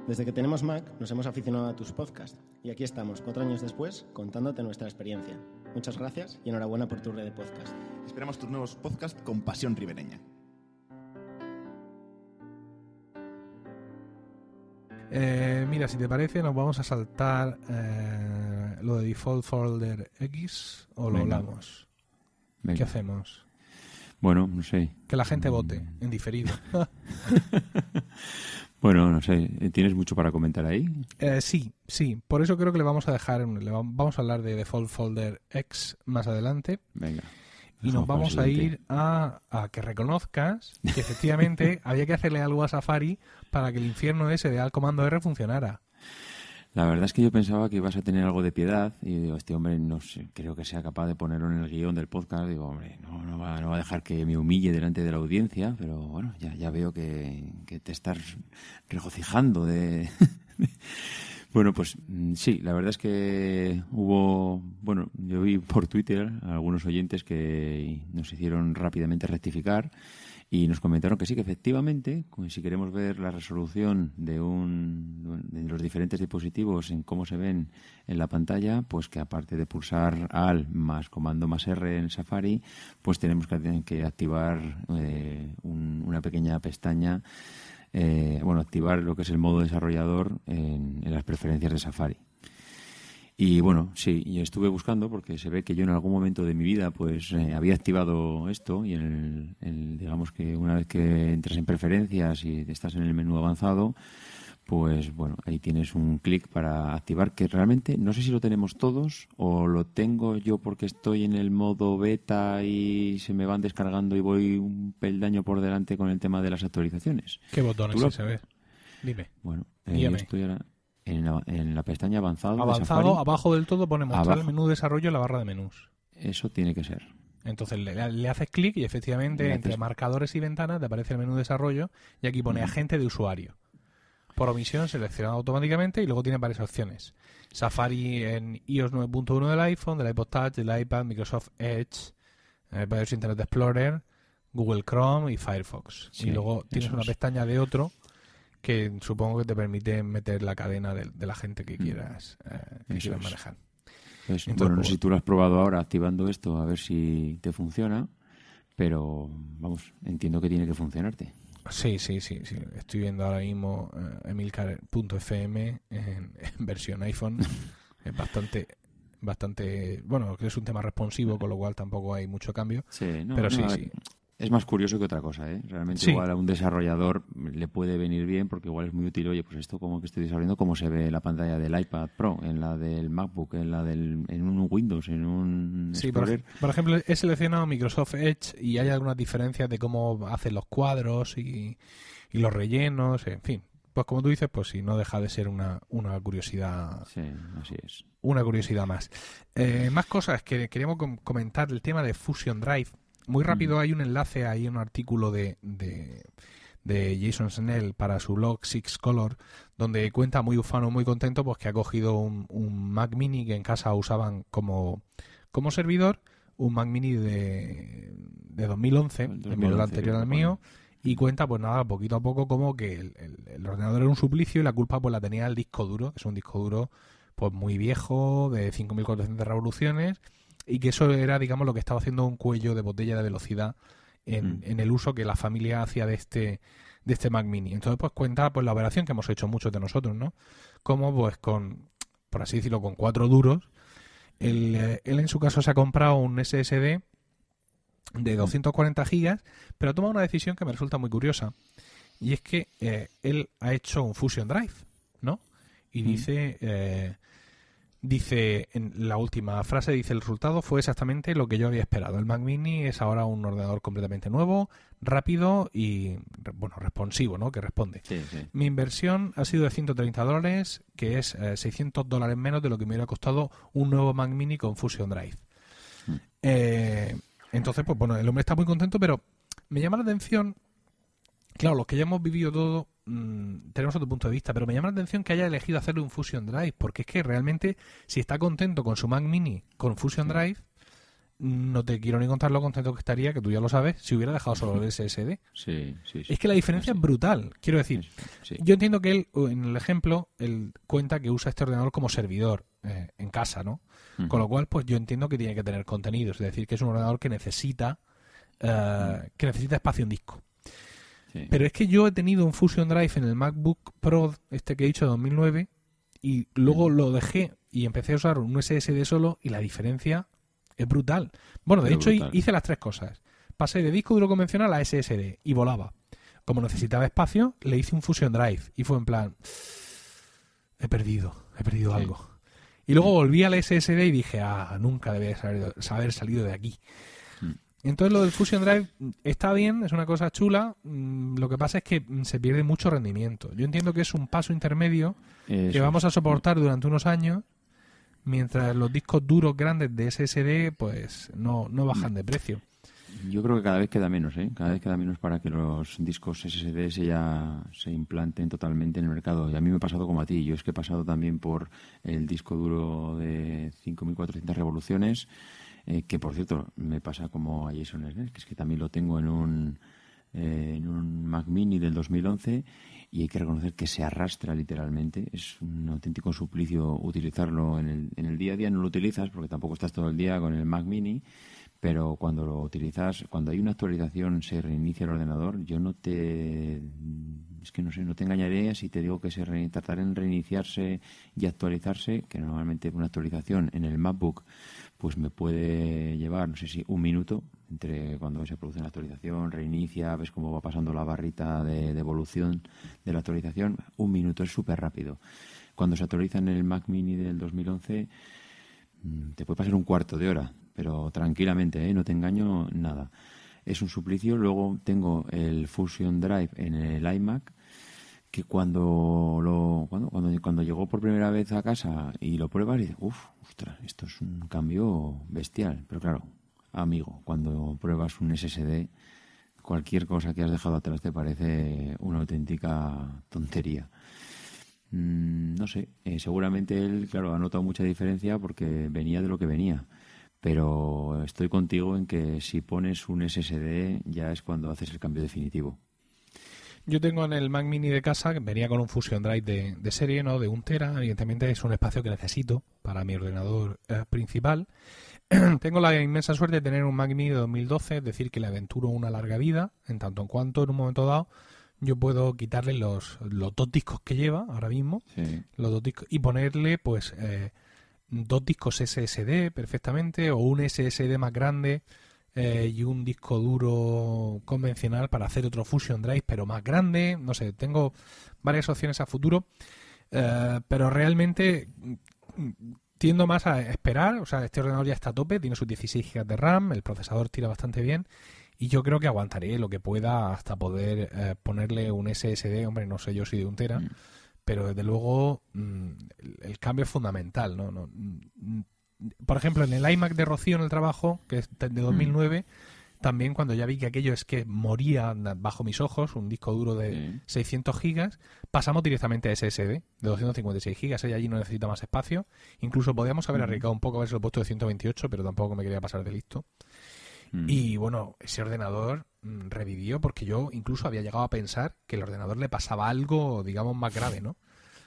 Desde que tenemos Mac nos hemos aficionado a tus podcasts y aquí estamos cuatro años después contándote nuestra experiencia. Muchas gracias y enhorabuena por tu red de podcast.
Esperamos tus nuevos podcasts con pasión ribereña.
Eh, mira, si te parece, nos vamos a saltar eh, lo de default folder X o lo hablamos. ¿Qué hacemos?
Bueno, no sé.
Que la gente vote, en mm. diferido.
bueno, no sé. Eh, ¿Tienes mucho para comentar ahí?
Eh, sí, sí. Por eso creo que le vamos a dejar. vamos a hablar de Default Folder X más adelante. Venga. Y nos vamos a ir a, a, que reconozcas que efectivamente había que hacerle algo a Safari para que el infierno ese de al comando R funcionara.
La verdad es que yo pensaba que ibas a tener algo de piedad y digo, este hombre no sé, creo que sea capaz de ponerlo en el guión del podcast. Digo, hombre, no, va, no va a dejar que me humille delante de la audiencia, pero bueno, ya, veo que, te estás regocijando de... Bueno, pues mm, sí, la verdad es que hubo, bueno, yo vi por Twitter a algunos oyentes que nos hicieron rápidamente rectificar y nos comentaron que sí, que efectivamente, si queremos ver la resolución de, un, de los diferentes dispositivos en cómo se ven en la pantalla, pues que aparte de pulsar AL más comando más R en Safari, pues tenemos que, que activar eh, una pequeña pestaña, eh, bueno, activar lo que es el modo desarrollador en las preferencias de Safari. Y bueno, sí, estuve buscando porque se ve que yo en algún momento de mi vida pues eh, había activado esto y en el, digamos que una vez que entras en preferencias y estás en el menú avanzado, pues bueno, ahí tienes un clic para activar que realmente no sé si lo tenemos todos o lo tengo yo porque estoy en el modo beta y se me van descargando y voy un peldaño por delante con el tema de las actualizaciones.
¿Qué botones se ve? Dime. Bueno, eh,
en la, pestaña avanzado. Avanzado,
abajo del todo pone mostrar el menú desarrollo en la barra de menús.
Eso tiene que ser.
Entonces le, le haces clic y efectivamente entre marcadores y ventanas te aparece el menú desarrollo y aquí pone mm. agente de usuario. Por omisión seleccionado automáticamente y luego tiene varias opciones. Safari en iOS 9.1 del iPhone, del iPod Touch, del iPad, Microsoft Edge, varios eh, Internet Explorer, Google Chrome y Firefox. y luego tienes una pestaña de otro que supongo que te permite meter la cadena de, la gente que mm. quieras, eh, que quieras manejar.
Pues, bueno, no pues sé si tú lo has probado ahora activando esto, a ver si te funciona, pero vamos, entiendo que tiene que funcionarte.
Sí, sí, sí, sí. Estoy viendo ahora mismo eh, emilcar.fm en, versión iPhone. es bastante, bastante, bueno, es un tema responsivo, con lo cual tampoco hay mucho cambio. Sí, pero sí, sí.
Es más curioso que otra cosa, ¿eh? Realmente igual a un desarrollador le puede venir bien porque igual es muy útil, oye, pues esto como que estoy desarrollando, cómo se ve la pantalla del iPad Pro, en la del MacBook, en la del en un Windows, en un Sí,
por, ejemplo, he seleccionado Microsoft Edge y hay algunas diferencias de cómo hacen los cuadros y, los rellenos, en fin. Pues como tú dices, pues sí, no deja de ser una, curiosidad.
Sí, así es.
Una curiosidad más. Eh, más cosas que queríamos comentar, el tema de Fusion Drive muy mm. rápido, hay un enlace, hay un artículo de, de, Jason Snell para su blog Six Color, donde cuenta muy ufano, muy contento, pues que ha cogido un, Mac Mini que en casa usaban como, como servidor, un Mac Mini de, de 2011, el modelo anterior al mío, y cuenta, pues nada, poquito a poco, como que el, ordenador era un suplicio y la culpa pues la tenía el disco duro, es un disco duro pues muy viejo, de 5.400 revoluciones, y que eso era, digamos, lo que estaba haciendo un cuello de botella de velocidad en, mm. el uso que la familia hacía de este de este Mac Mini. Entonces, pues cuenta pues, la operación que hemos hecho muchos de nosotros, ¿no? Como pues con, por así decirlo, con cuatro duros. Eh, él, en su caso se ha comprado un SSD de 240 gigas, pero ha tomado una decisión que me resulta muy curiosa. Y es que eh, él ha hecho un Fusion Drive, ¿no? Y mm. dice, eh, Dice, en la última frase dice, el resultado fue exactamente lo que yo había esperado. El Mac Mini es ahora un ordenador completamente nuevo, rápido y, bueno, responsivo, ¿no? Que responde. Mi inversión ha sido de 130 dólares, que es 600 eh, dólares menos de lo que me hubiera costado un nuevo Mac Mini con Fusion Drive. Mm. Eh, entonces, pues bueno, el hombre está muy contento, pero me llama la atención, claro, los que ya hemos vivido todo, Mm, tenemos otro punto de vista, pero me llama la atención que haya elegido hacerle un Fusion Drive, porque es que realmente si está contento con su Mac Mini con Fusion Drive, no te quiero ni contar lo contento que estaría, que tú ya lo sabes, si hubiera dejado solo el
SSD.
Es que
la
diferencia es brutal. Quiero decir, yo entiendo que él, en el ejemplo, él cuenta que usa este ordenador como servidor eh, en casa, ¿no? Con lo cual, pues yo entiendo que tiene que tener contenido es decir, que es un ordenador que necesita, eh, que necesita espacio en disco. Pero es que yo he tenido un Fusion Drive en el MacBook Pro, este que he dicho de 2009, y luego mm. lo dejé y empecé a usar un SSD solo y la diferencia es brutal. Bueno, de hecho hice las tres cosas. Pasé de disco duro convencional a SSD y volaba. Como necesitaba espacio, le hice un Fusion Drive y fue en plan, he perdido, he perdido algo. Y luego volví al SSD y dije, ah, nunca debía haber salido de aquí. Entonces lo del Fusion Drive está bien, es una cosa chula, mm, lo que pasa es que se pierde mucho rendimiento. Yo entiendo que es un paso intermedio que vamos a soportar durante unos años, mientras los discos duros grandes de SSD pues no, no bajan de precio.
Yo creo que cada vez queda menos, ¿eh? Cada vez queda menos para que los discos SSD se ya se implanten totalmente en el mercado. Y a mí me ha pasado como a ti. Yo es que he pasado también por el disco duro de 5.400 revoluciones eh, que por cierto me pasa como a Jason que es que también lo tengo en un, eh, en un Mac Mini del 2011 y hay que reconocer que se arrastra literalmente. Es un auténtico suplicio utilizarlo en el, día a día. No lo utilizas porque tampoco estás todo el día con el Mac Mini, pero cuando lo utilizas, cuando hay una actualización, se reinicia el ordenador. Yo no te. Es que no sé, no te engañaré si te digo que se rein, tratar en reiniciarse y actualizarse, que normalmente una actualización en el MacBook pues me puede llevar, no sé si un minuto, entre cuando se produce una actualización, reinicia, ves cómo va pasando la barrita de, evolución de la actualización, un minuto, es súper rápido. Cuando se actualiza en el Mac Mini del 2011, mm, te puede pasar un cuarto de hora, pero tranquilamente, ¿eh? no te engaño nada. Es un suplicio. Luego tengo el Fusion Drive en el iMac que cuando lo cuando, cuando, llegó por primera vez a casa y lo pruebas y dices, uff, esto es un cambio bestial. Pero claro, amigo, cuando pruebas un SSD, cualquier cosa que has dejado atrás te parece una auténtica tontería. Mm, no sé, eh, seguramente él, claro, ha notado mucha diferencia porque venía de lo que venía. Pero estoy contigo en que si pones un SSD ya es cuando haces el cambio definitivo.
Yo tengo en el Mac Mini de casa, que venía con un Fusion Drive de, serie, ¿no? De un Tera, evidentemente es un espacio que necesito para mi ordenador eh, principal. tengo la inmensa suerte de tener un Mac Mini de 2012, es decir, que le aventuro una larga vida, en tanto en cuanto en un momento dado yo puedo quitarle los, los dos discos que lleva ahora mismo los dos discos, y ponerle pues eh, dos discos SSD perfectamente o un SSD más grande eh, y un disco duro convencional para hacer otro Fusion Drive, pero más grande. No sé, tengo varias opciones a futuro, eh, pero realmente mm, tiendo más a esperar. O sea, este ordenador ya está a tope, tiene sus 16 GB de RAM, el procesador tira bastante bien. Y yo creo que aguantaré lo que pueda hasta poder eh, ponerle un SSD, hombre, no sé yo si de un tera, mm. pero desde luego mm, el, cambio es fundamental, ¿no? no por ejemplo, en el iMac de Rocío en el trabajo, que es de 2009, mm. también cuando ya vi que aquello es que moría bajo mis ojos, un disco duro de 600 gigas, pasamos directamente a SSD de 256 gigas, ella allí no necesita más espacio. Incluso podíamos haber mm. arreglado un poco, haberse lo puesto de 128, pero tampoco me quería pasar de listo. Mm. Y bueno, ese ordenador revivió porque yo incluso había llegado a pensar que el ordenador le pasaba algo, digamos, más grave, ¿no?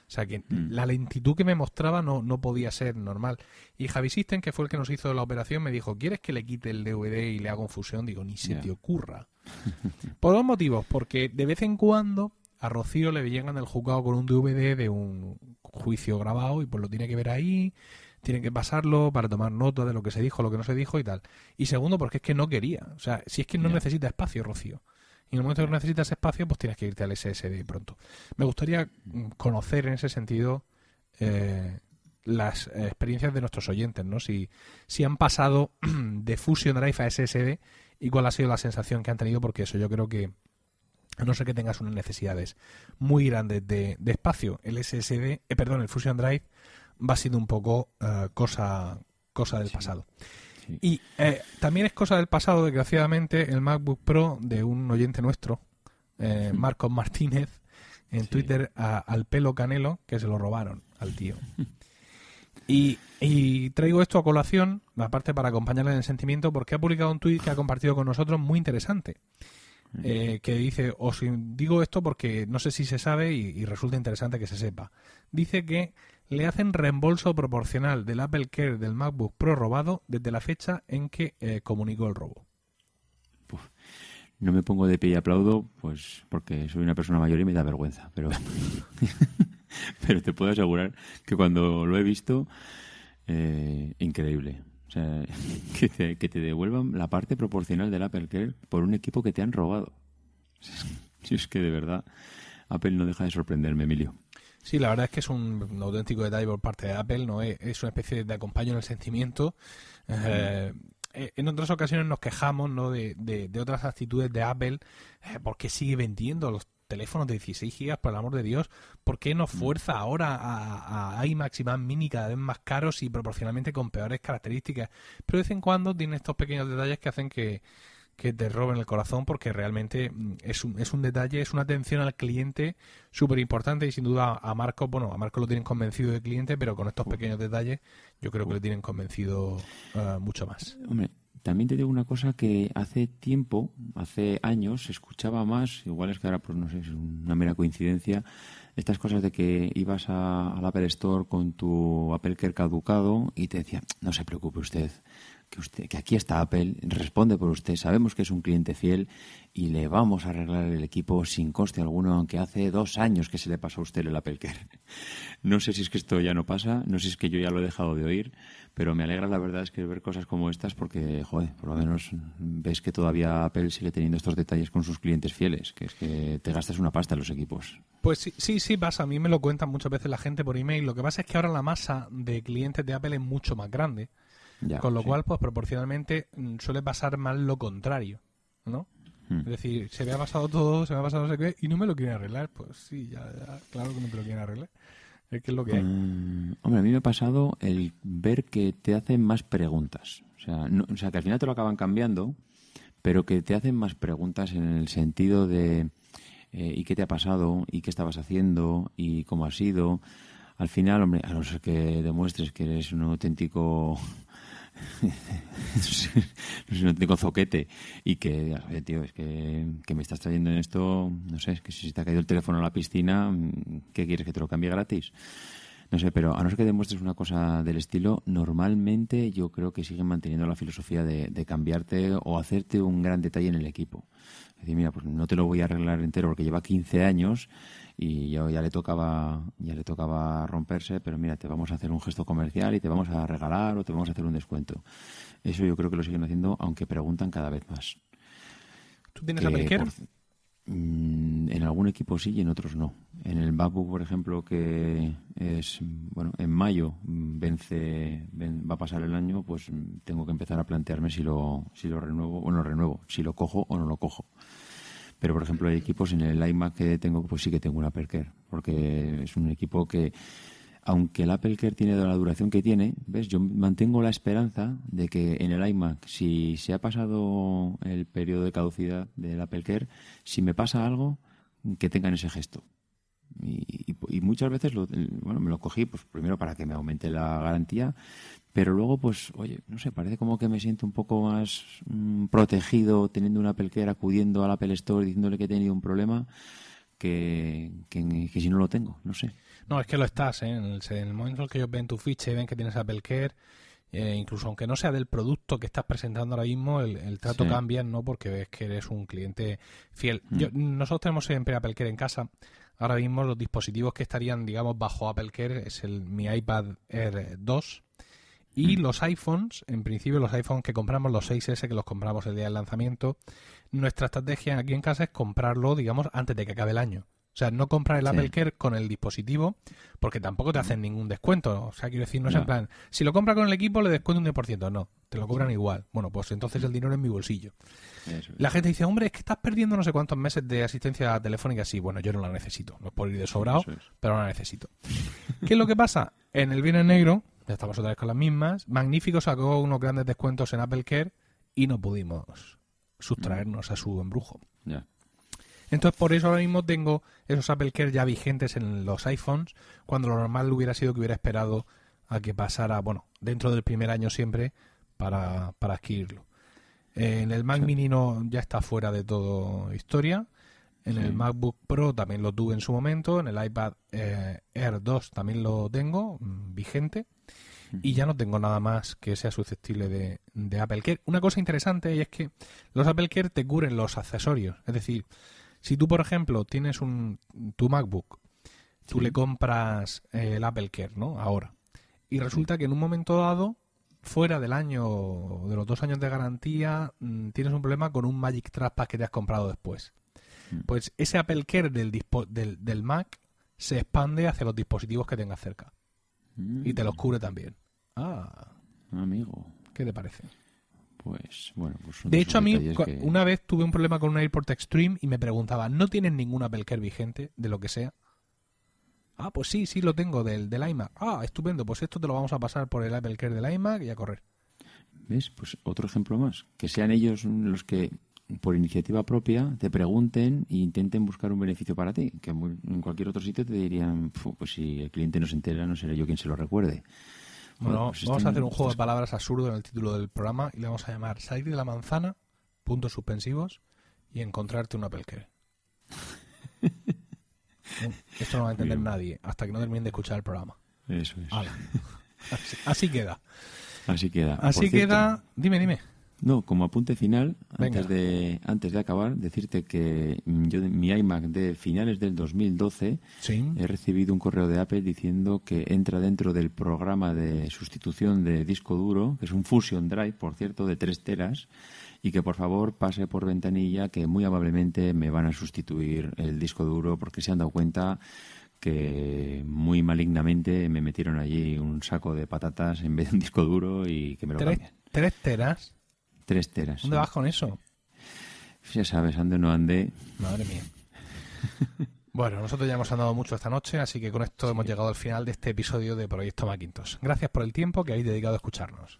O sea que mm. la lentitud que me mostraba no, no podía ser normal. Y Javi Sisten, que fue el que nos hizo la operación, me dijo, ¿quieres que le quite el DVD y le haga confusión? Digo, ni se te ocurra. Por dos motivos, porque de vez en cuando a Rocío le llegan el juzgado con un DVD de un juicio grabado y pues lo tiene que ver ahí, tiene que pasarlo para tomar nota de lo que se dijo, lo que no se dijo y tal. Y segundo, porque es que no quería. O sea, si es que no necesita espacio, Rocío en el momento que necesitas espacio, pues tienes que irte al SSD pronto. Me gustaría mm, conocer en ese sentido eh, las experiencias de nuestros oyentes, ¿no? Si, si han pasado de Fusion Drive a SSD y cuál ha sido la sensación que han tenido, porque eso yo creo que, no sé que tengas unas necesidades muy grandes de, espacio, el SSD, eh, perdón, el Fusion Drive va siendo un poco eh, cosa, cosa del pasado. Y eh, también es cosa del pasado, desgraciadamente, el MacBook Pro de un oyente nuestro, eh, Marcos Martínez, en Twitter, al pelo canelo, que se lo robaron al tío. Y, traigo esto a colación, aparte para acompañarle en el sentimiento, porque ha publicado un tweet que ha compartido con nosotros muy interesante. Eh, que dice, os digo esto porque no sé si se sabe y, y resulta interesante que se sepa. Dice que le hacen reembolso proporcional del Apple Care del MacBook Pro robado desde la fecha en que eh, comunicó el robo.
no me pongo de pie y aplaudo, pues porque soy una persona mayor y me da vergüenza, pero, pero te puedo asegurar que cuando lo he visto, eh, increíble. que te, que te devuelvan la parte proporcional del Apple Care por un equipo que te han robado. Si es que de verdad, Apple no deja de sorprenderme, Emilio.
Sí, la verdad es que es un auténtico detalle por parte de Apple, ¿no? Es una especie de acompaño en el sentimiento. Eh, eh, en otras ocasiones nos quejamos ¿no? de, de, otras actitudes de Apple, eh, porque sigue vendiendo los teléfonos de 16 gigas, por el amor de Dios, ¿por qué nos mm. fuerza ahora a, a iMac y más Mini cada vez más caros y proporcionalmente con peores características? Pero de vez en cuando tiene estos pequeños detalles que hacen que, que te roben el corazón porque realmente mm, es un, es un detalle, es una atención al cliente súper importante y sin duda a Marco, bueno, a Marco lo tienen convencido de cliente, pero con estos pequeños detalles yo creo que lo tienen convencido eh, mucho más.
Hombre, también te digo una cosa que hace tiempo, hace años, se escuchaba más, igual es que ahora pues no sé, es una mera coincidencia, estas cosas de que ibas a, al Apple Store con tu Apple Care caducado y te decía, no se preocupe usted, que, aquí está Apple, responde por usted, sabemos que es un cliente fiel y le vamos a arreglar el equipo sin coste alguno, aunque hace dos años que se le pasó a usted el Apple No sé si es que esto ya no pasa, no sé si es que yo ya lo he dejado de oír, pero me alegra la verdad es que ver cosas como estas porque, joder, por lo menos ves que todavía Apple sigue teniendo estos detalles con sus clientes fieles, que es que te gastas una pasta en los equipos.
Pues sí, sí, sí pasa, a mí me lo cuentan muchas veces la gente por email, lo que pasa es que ahora la masa de clientes de Apple es mucho más grande. Con lo cual, pues proporcionalmente mm, suele pasar mal lo contrario, ¿no? Hmm. Es decir, se me ha pasado todo, se me ha pasado no sé qué, y no me lo quieren arreglar. Pues sí, ya, ya claro que no me lo quieren arreglar. Es que es lo que hay. Mm,
hombre, a mí me ha pasado el ver que te hacen más preguntas. O sea, o sea, que al final te lo acaban cambiando, pero que te hacen más preguntas en el sentido de eh, ¿y qué te ha pasado? ¿Y qué estabas haciendo? ¿Y cómo ha sido? Al final, hombre, a no ser que demuestres que eres un auténtico no sé, no tengo zoquete. Y que, tío, es que, que, me estás trayendo en esto, no sé, es que si te ha caído el teléfono en la piscina, ¿qué quieres que te lo cambie gratis? No sé, pero a no ser que demuestres una cosa del estilo, normalmente yo creo que siguen manteniendo la filosofía de, cambiarte o hacerte un gran detalle en el equipo. Es decir, mira, pues no te lo voy a arreglar entero porque lleva 15 años y ya le tocaba ya le tocaba romperse, pero mira, te vamos a hacer un gesto comercial y te vamos a regalar o te vamos a hacer un descuento. Eso yo creo que lo siguen haciendo, aunque preguntan cada vez más.
¿Tú tienes la
Mm, en algún equipo sí y en otros no. En el Baku, por ejemplo, que es bueno, en mayo vence va a pasar el año, pues tengo que empezar a plantearme si lo si lo renuevo o no renuevo, si lo cojo o no lo cojo. Pero por ejemplo, hay equipos en el IMAC que tengo, pues sí que tengo una perquer porque es un equipo que aunque el Apple Care tiene la duración que tiene, ¿ves? Yo mantengo la esperanza de que en el iMac, si se ha pasado el periodo de caducidad del Apple Care, si me pasa algo, que tengan ese gesto. Y, muchas veces bueno, me lo cogí, pues primero para que me aumente la garantía, pero luego, pues, oye, no sé, parece como que me siento un poco más mm, protegido teniendo un Apple Care, acudiendo al Apple Store, diciéndole que he tenido un problema, que si no lo tengo, no sé.
No, es que lo estás, ¿eh? en, el, momento en que ellos ven tu ficha y ven que tienes Apple Care, eh, incluso aunque no sea del producto que estás presentando ahora mismo, el, trato cambia, ¿no? Porque ves que eres un cliente fiel. Mm. nosotros tenemos siempre Apple Care en casa. Ahora mismo los dispositivos que estarían, digamos, bajo Apple Care es el, mi iPad Air 2 y mm. los iPhones, en principio los iPhones que compramos, los 6S que los compramos el día del lanzamiento, nuestra estrategia aquí en casa es comprarlo, digamos, antes de que acabe el año. O sea, no comprar el Apple Care con el dispositivo porque tampoco te hacen ningún descuento. O sea, quiero decir, no, es en plan, si lo compra con el equipo le descuento un 10%. No, te lo cobran igual. Bueno, pues entonces el dinero en mi bolsillo. La gente dice, hombre, es que estás perdiendo no sé cuántos meses de asistencia telefónica. Sí, bueno, yo no la necesito. No es por ir de sobrado, pero no la necesito. ¿Qué es lo que pasa? En el Viernes Negro, ya estamos otra vez con las mismas, Magnífico sacó unos grandes descuentos en Apple Care y no pudimos sustraernos a su embrujo. Ya. Entonces, por eso ahora mismo tengo esos Apple Care ya vigentes en los iPhones, cuando lo normal hubiera sido que hubiera esperado a que pasara, bueno, dentro del primer año siempre para, adquirirlo. en el Mac Mini no, ya está fuera de todo historia. En el MacBook Pro también lo tuve en su momento. En el iPad eh, Air 2 también lo tengo mm, vigente. Y ya no tengo nada más que sea susceptible de, de Apple Care. Una cosa interesante y es que los Apple Care te cubren los accesorios. Es decir, si tú, por ejemplo, tienes un, tu MacBook, tú le compras el Apple Care, ¿no? Ahora. Y resulta que en un momento dado, fuera del año, de los dos años de garantía, mm, tienes un problema con un Magic Trackpad que te has comprado después. Mm. Pues ese Apple Care del, del, del, Mac se expande hacia los dispositivos que tengas cerca. Mm. Y te los cubre también.
Ah. Amigo.
¿Qué te parece?
Pues bueno, pues
de hecho a mí una vez tuve un problema con un AirPort Extreme y me preguntaba, ¿no tienes ningún Apple Care vigente de lo que sea? Ah, pues sí, sí lo tengo del, iMac. Ah, estupendo, pues esto te lo vamos a pasar por el Apple Care del iMac y a correr.
¿Ves? Pues otro ejemplo más. Que sean ellos los que por iniciativa propia te pregunten e intenten buscar un beneficio para ti, que en cualquier otro sitio te dirían, pues si el cliente no se entera, no seré yo quien se lo recuerde.
Pues vamos a este hacer un juego de este palabras absurdo en el título del programa y le vamos a llamar Salir de la manzana, puntos suspensivos y encontrarte una Apple mm, Esto no va a entender nadie hasta que no terminen de escuchar el programa.
Eso es.
Así, queda.
Así queda.
Así queda. dime, dime.
No, como apunte final, antes de, antes de acabar, decirte que mm, yo mi iMac de finales del 2012 he recibido un correo de Apple diciendo que entra dentro del programa de sustitución de disco duro, que es un Fusion Drive, por cierto, de 3 teras, y que por favor pase por ventanilla que muy amablemente me van a sustituir el disco duro porque se han dado cuenta que muy malignamente me metieron allí un saco de patatas en vez de un disco duro y que me lo
¿Tres, ¿Tres teras?
Tres teras.
¿Dónde vas con eso?
Ya sabes, ande o no ande.
Madre mía. bueno, nosotros ya hemos andado mucho esta noche, así que con esto hemos llegado al final de este episodio de Proyecto Macintosh. Gracias por el tiempo que habéis dedicado a escucharnos.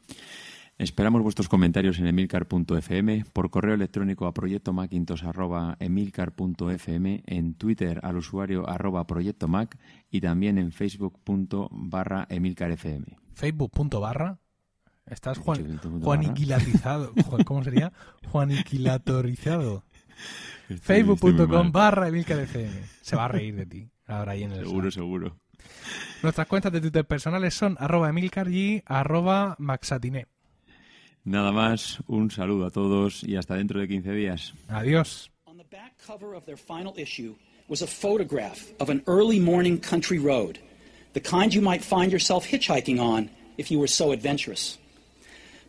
Esperamos vuestros comentarios en emilcar.fm, por correo electrónico a proyectomacintos.emilcar.fm, en Twitter al usuario arroba proyectomac y también en facebook.barra emilcarfm.
facebook.barra Estás Juan, juaniquilatizado. ¿Cómo sería? Juaniquilatorizado. Facebook.com barra EmilcaDFM. Se va a reír de ti. Ahora ahí en el
Seguro, seguro.
Nuestras cuentas de Twitter personales son arroba Emilcar arroba Maxatiné.
Nada más, un saludo a todos y hasta dentro de 15 días.
Adiós. On the back cover of their final issue was a photograph of an early morning country road, the kind you might find yourself hitchhiking on if you were so adventurous.